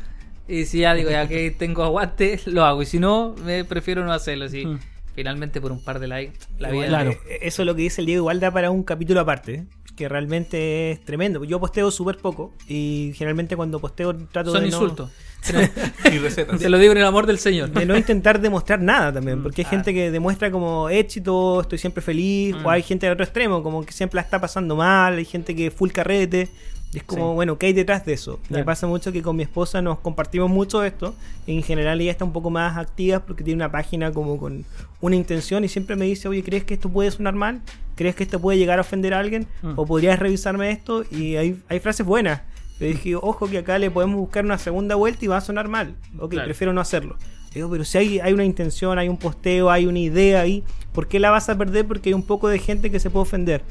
Y si ya digo, ya que tengo aguante, lo hago. Y si no, me prefiero no hacerlo. Así, Mm. finalmente por un par de likes, la vida. Claro. eh, Eso es lo que dice el Diego, igual da para un capítulo aparte. Que realmente es tremendo. Yo posteo súper poco. Y generalmente cuando posteo trato Son de no- insultos. y recetas. Se lo digo en el amor del Señor. de no intentar demostrar nada también, porque hay Ah. gente que demuestra como éxito, estoy siempre feliz, Mm. o hay gente del otro extremo, como que siempre la está pasando mal, hay gente que full carrete, y es como, Sí. bueno, ¿qué hay detrás de eso? Me pasa mucho que con mi esposa nos compartimos mucho esto, y en general ella está un poco más activa porque tiene una página como con una intención y siempre me dice, oye, ¿crees que esto puede sonar mal? ¿Crees que esto puede llegar a ofender a alguien? Mm. ¿O podrías revisarme esto? Y hay, hay frases buenas. Le dije, ojo que acá le podemos buscar una segunda vuelta y va a sonar mal. Ok, Claro. prefiero no hacerlo. Digo, pero si hay, hay una intención, hay un posteo, hay una idea ahí, ¿por qué la vas a perder? Porque hay un poco de gente que se puede ofender.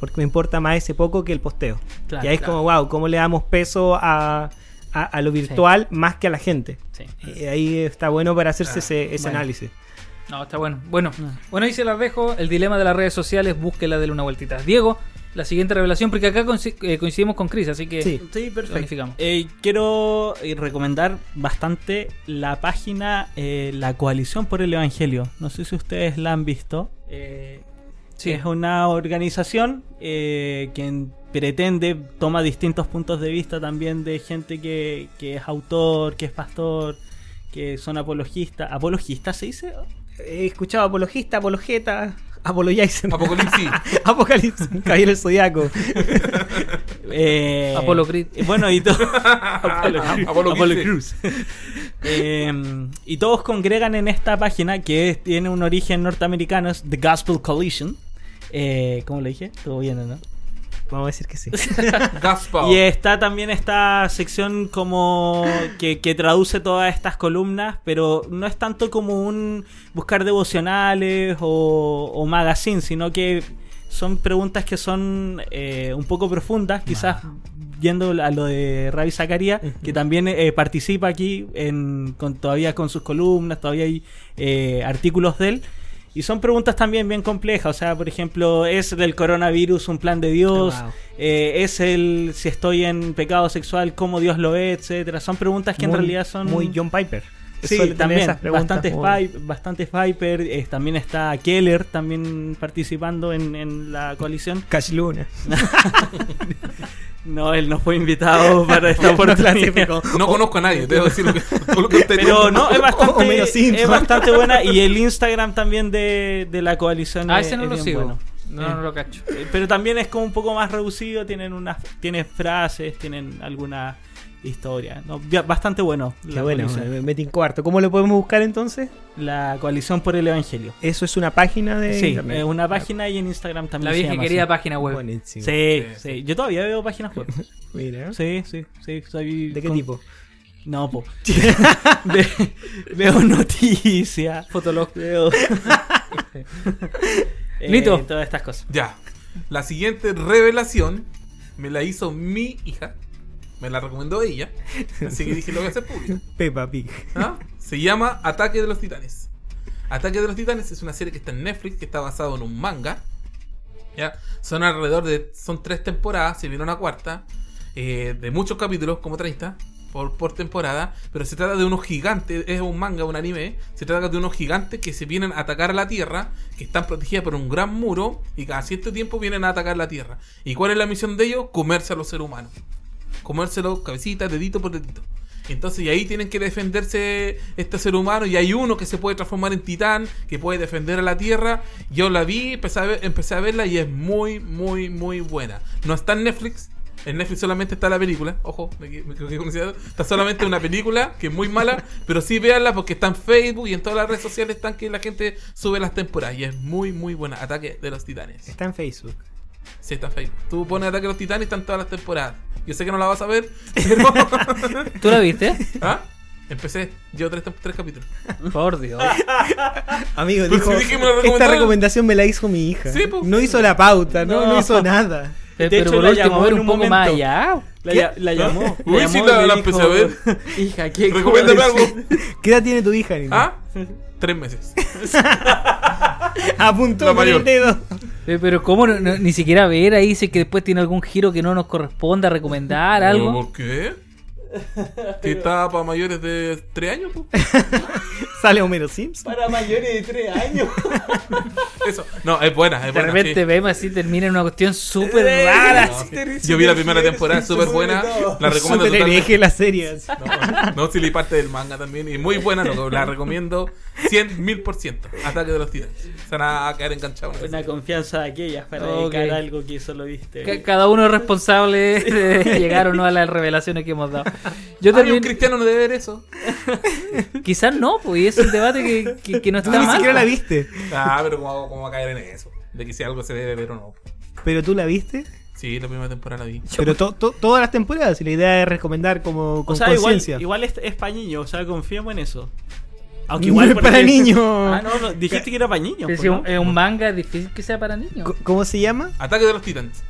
Porque me importa más ese poco que el posteo. Claro, y ahí es como, wow, ¿cómo le damos peso a, a, a lo virtual más que a la gente? Sí. Y ahí está bueno para hacerse Ah, ese, ese bueno. análisis. No, está bueno. Bueno, bueno, ahí se las dejo. El dilema de las redes sociales, búsquela, de una vueltita. Diego, la siguiente revelación, porque acá eh, coincidimos con Chris, así que Sí. Sí, perfecto. Eh, quiero eh, recomendar bastante la página eh, La Coalición por el Evangelio. No sé si ustedes la han visto. Eh, Sí. Es una organización eh, que pretende, toma distintos puntos de vista también de gente que, que es autor, que es pastor, que son apologistas. ¿Apologistas se dice? He escuchado apologista, apologeta, apologizer. Apocalipsis. Apocalipsis, Caballero del Zodiaco. Eh, Apolo Creed. eh, Bueno, y todo. Apolo Creed. Apolo Apolo 15. Cruz. Eh, y todos congregan en esta página que es- tiene un origen norteamericano, es The Gospel Coalition. Eh, ¿Cómo le dije? Estuvo bien, ¿o ¿no? Vamos a decir que sí. Gaspar. Y está también esta sección como que, que traduce todas estas columnas, pero no es tanto como un buscar devocionales o, o magazine, sino que son preguntas que son eh, un poco profundas, quizás yendo a lo de Ravi Zakaria, que también eh, participa aquí en, con, todavía con sus columnas, todavía hay eh, artículos de él. Y son preguntas también bien complejas, o sea, por ejemplo, ¿es del coronavirus un plan de Dios? Wow. Eh, es el si estoy en pecado sexual, cómo Dios lo ve, etcétera. Son preguntas que en realidad son Muy John Piper. Sí, también esas preguntas bastante como- Viper, bastante Viper, eh, también está Keller también participando en, en la coalición. Cash Luna. No, él no fue invitado para esta No oportunidad. clasificó. No conozco a nadie, debo decir lo que, lo que usted Pero no, es bastante, es bastante buena y el Instagram también de, de la coalición Ah, es, ese no es lo sigo. bueno. No, Eh. no lo cacho. Eh, Pero también es como un poco más reducido, tienen unas tiene frases, tienen alguna historia. Bastante bueno. Qué la bueno, me metí en cuarto. ¿Cómo lo podemos buscar entonces? La coalición por el evangelio. Eso es una página de Sí, internet. es una página y en Instagram también La se vieja llama querida así. página web. Buenísimo. Sí, Sí, sí. Yo todavía veo páginas web. Mira. Sí, sí, sí. Soy ¿De qué con- tipo? No, po. Ve- veo noticias. Fotolog. Veo. Eh, Lito. Todas estas cosas. Ya. La siguiente revelación me la hizo mi hija. Me la recomendó ella. Así que dije, lo voy a hacer público. Peppa Pig. ¿Ah? Se llama Ataque de los Titanes. Ataque de los Titanes es una serie que está en Netflix, que está basado en un manga. ¿Ya? Son alrededor de. Son tres temporadas, se viene una cuarta. eh, de muchos capítulos, como 30 por, por temporada. Pero se trata de unos gigantes. Es un manga, un anime. Se trata de unos gigantes que se vienen a atacar a la Tierra. Que están protegidas por un gran muro. Y cada cierto tiempo vienen a atacar la Tierra. ¿Y cuál es la misión de ellos? Comerse a los seres humanos comérselo cabecita, dedito por dedito. Entonces, y ahí tienen que defenderse este ser humano. Y hay uno que se puede transformar en titán, que puede defender a la tierra. Yo la vi, empecé a, ver- empecé a verla y es muy, muy, muy buena. No está en Netflix. En Netflix solamente está la película. Ojo, me, me dato. Está solamente una película que es muy mala. Pero sí véanla porque está en Facebook y en todas las redes sociales están que la gente sube las temporadas. Y es muy, muy buena. Ataque de los titanes. Está en Facebook. Sí, está Facebook. Tú pones Ataque de los Titanes y están todas las temporadas. Yo sé que no la vas a ver, pero. ¿Tú la viste? ¿Ah? Empecé. Llevo tres, tres capítulos. Por Dios. Amigo, dijo, sí, esta recomendación me la hizo mi hija. Sí, pues. no hizo la pauta, no, No. no hizo nada. Pero, De pero hecho, por la último, llamó ver en un un poco más momento. allá. La, la llamó. Uy, la sí, llamó la- y la le empecé a ver. Hija, ¿qué? Recomiéndame cómo algo. ¿Qué edad tiene tu hija, Nino? ¿Ah? Tres meses. Apuntó La con el dedo. Eh, Pero ¿cómo no- no- ni siquiera ver ahí dice que después tiene algún giro que no nos corresponda recomendar ¿Pero algo? ¿Por qué? ¿Que está para mayores de tres años? po? Sale Homero Simpson. Para mayores de 3 años. Eso, no, es buena, es De buena. repente sí. vemos así, termina en una cuestión súper Eh, rara. No, Yo vi la primera temporada, súper buena. La recomiendo totalmente. hereje la serie. No, no, si le parte del manga también. Y muy buena, loco, la recomiendo 100 mil por ciento. Ataque de los titanes. Se van a quedar enganchados. en Una confianza de aquellas para Ok. dedicar algo que solo viste. Ca- Cada uno es responsable de llegar o no a las revelaciones que hemos dado. Yo Ay, un también, cristiano no debe ver eso. quizás no, pues y es un debate que, que- que no está Ni mal. siquiera la viste. Ah, pero ¿cómo, cómo va a caer en eso? De que si algo se debe ver o no. Pero tú la viste. Sí, la primera temporada la vi. Pero to- to- todas las temporadas. Y la idea es recomendar como O con sea, igual, conciencia. igual es, es para niños, o sea, confiemos en eso. Aunque No igual es para niños. Ah, no, no, dijiste que era para niños. Pues, ¿no? un- es un manga es difícil que sea para niños. ¿Cómo se llama? Ataque de los titanes.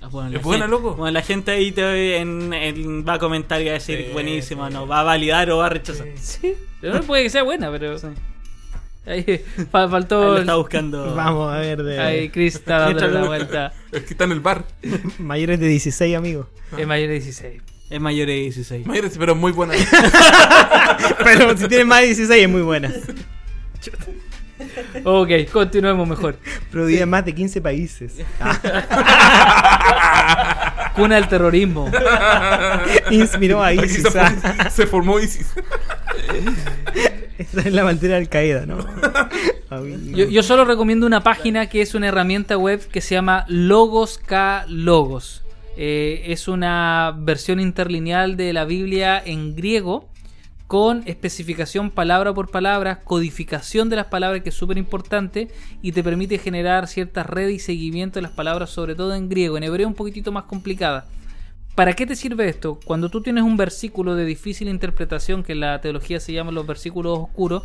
Ah, bueno, Es buena, gente- loco. Bueno, la gente ahí te, en, en- va a comentar y va a decir Sí, buenísimo, sí. no, va a validar o va a rechazar. Sí, pero no puede que sea buena, pero Sí. ahí fa- Ahí faltó. lo está buscando. Vamos a ver. De Ahí Chris está dándole la vuelta. Es que está en el bar. Mayores de 16, amigos. Es mayor de 16. Es mayor de 16. Imagínate, pero es muy buena. Pero si tienes más de 16 es muy buena. Ok, continuemos mejor. Producida en más de 15 países. Cuna del terrorismo. Inspiró a Aquí ISIS. se, ah. formó, se formó ISIS. Esa es la bandera Al Qaeda, ¿no? Amigo. Yo, yo solo recomiendo una página que es una herramienta web que se llama Logos K Logos. Eh, es una versión interlineal de la Biblia en griego con especificación palabra por palabra, codificación de las palabras que es súper importante y te permite generar ciertas redes y seguimiento de las palabras, sobre todo en griego. En hebreo un poquitito más complicada. ¿Para qué te sirve esto? Cuando tú tienes un versículo de difícil interpretación, que en la teología se llaman los versículos oscuros,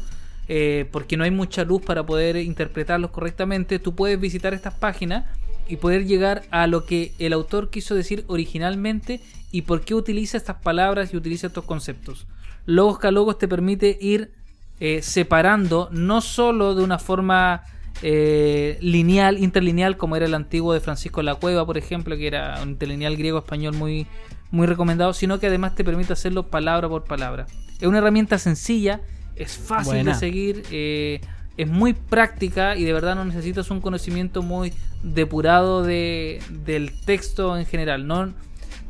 eh, porque no hay mucha luz para poder interpretarlos correctamente, tú puedes visitar estas páginas y poder llegar a lo que el autor quiso decir originalmente y por qué utiliza estas palabras y utiliza estos conceptos. Logos K Logos te permite ir eh, separando no solo de una forma eh, lineal, interlineal, como era el antiguo de Francisco La Cueva, por ejemplo, que era un interlineal griego-español muy, muy recomendado, sino que además te permite hacerlo palabra por palabra. Es una herramienta sencilla, es fácil Buena. de seguir, eh, es muy práctica y de verdad no necesitas un conocimiento muy depurado de, del texto en general. No,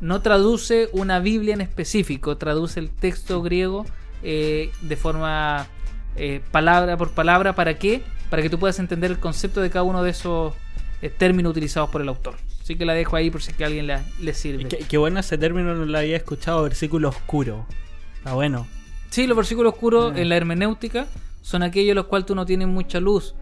no traduce una Biblia en específico, traduce el texto griego eh, de forma eh, palabra por palabra. ¿Para qué? Para que tú puedas entender el concepto de cada uno de esos eh, términos utilizados por el autor. Así que la dejo ahí por si es que a alguien la- le sirve. Qué, qué bueno ese término, no lo había escuchado, versículo oscuro. Está bueno. Sí, los versículos oscuros en la hermenéutica son aquellos los cuales tú no tienes mucha luz.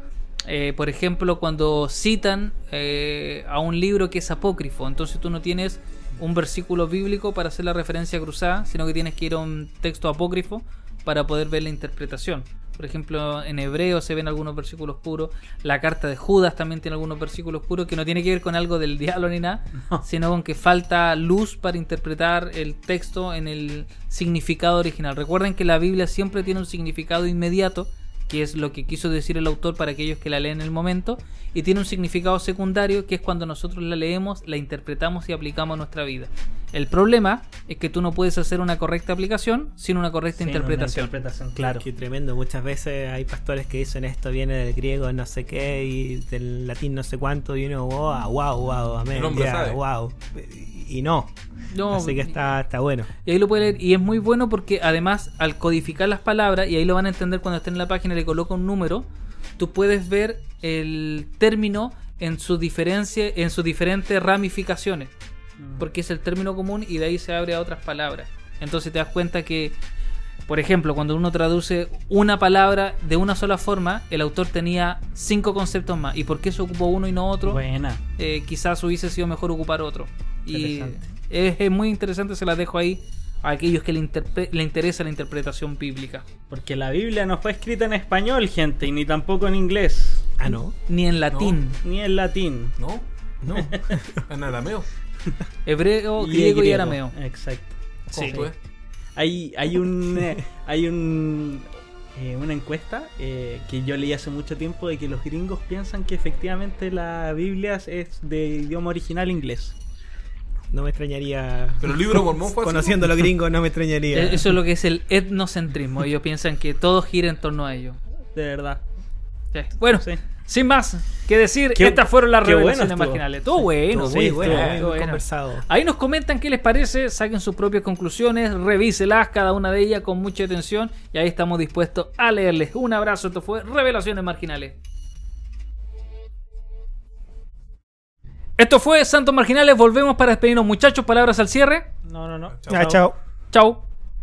Eh, por ejemplo, cuando citan eh, a un libro que es apócrifo, entonces tú no tienes un versículo bíblico para hacer la referencia cruzada, sino que tienes que ir a un texto apócrifo para poder ver la interpretación. Por ejemplo, en hebreo se ven algunos versículos puros. La carta de Judas también tiene algunos versículos puros que no tiene que ver con algo del diablo ni nada, sino con que falta luz para interpretar el texto en el significado original. Recuerden que la Biblia siempre tiene un significado inmediato, que es lo que quiso decir el autor para aquellos que la leen en el momento, y tiene un significado secundario, que es cuando nosotros la leemos, la interpretamos y aplicamos a nuestra vida. El problema es que tú no puedes hacer una correcta aplicación sin una correcta interpretación. una interpretación, claro. Qué tremendo. Muchas veces hay pastores que dicen esto viene del griego no sé qué y del latín no sé cuánto y uno, wow, wow, wow, amén. Sabe. wow. Y no. No, Así que está, está bueno. Y ahí lo puede leer. Y es muy bueno porque además al codificar las palabras, y ahí lo van a entender cuando estén en la página, le coloca un número, tú puedes ver el término en su diferencia, en sus diferentes ramificaciones. Porque es el término común y de ahí se abre a otras palabras. Entonces te das cuenta que, por ejemplo, cuando uno traduce una palabra de una sola forma, el autor tenía cinco conceptos más. ¿Y por qué se ocupó uno y no otro? Buena. eh, quizás hubiese sido mejor ocupar otro. Y es, es muy interesante, se las dejo ahí a aquellos que le, interpre- le interesa la interpretación bíblica. Porque la Biblia no fue escrita en español, gente, y ni tampoco en inglés, Ah, no. Ni en latín, ni en latín. ¿No? No. En arameo. hebreo, Y griego y arameo. Exacto. ¿Cómo Sí. Hay, hay un eh, hay un eh, una encuesta eh, que yo leí hace mucho tiempo de que los gringos piensan que efectivamente la Biblia es de idioma original inglés. No me extrañaría. Pero el libro mormón fue así, Conociendo a los gringos, no me extrañaría. Eh, Eso es lo que es el etnocentrismo. Ellos piensan que todo gira en torno a ellos. De verdad. Sí. Bueno, Sí. sin más que decir, Qué- estas fueron las revelaciones estuvo. marginales. Todo bueno, Sí, muy estuvo bueno, muy estuvo bueno. conversado. Ahí nos comentan qué les parece, saquen sus propias conclusiones, revíselas cada una de ellas con mucha atención y ahí estamos dispuestos a leerles. Un abrazo, esto fue Revelaciones Marginales. Esto fue Santos Marginales, volvemos para despedirnos muchachos, palabras al cierre. No, no, no. Ah, chao. Chau.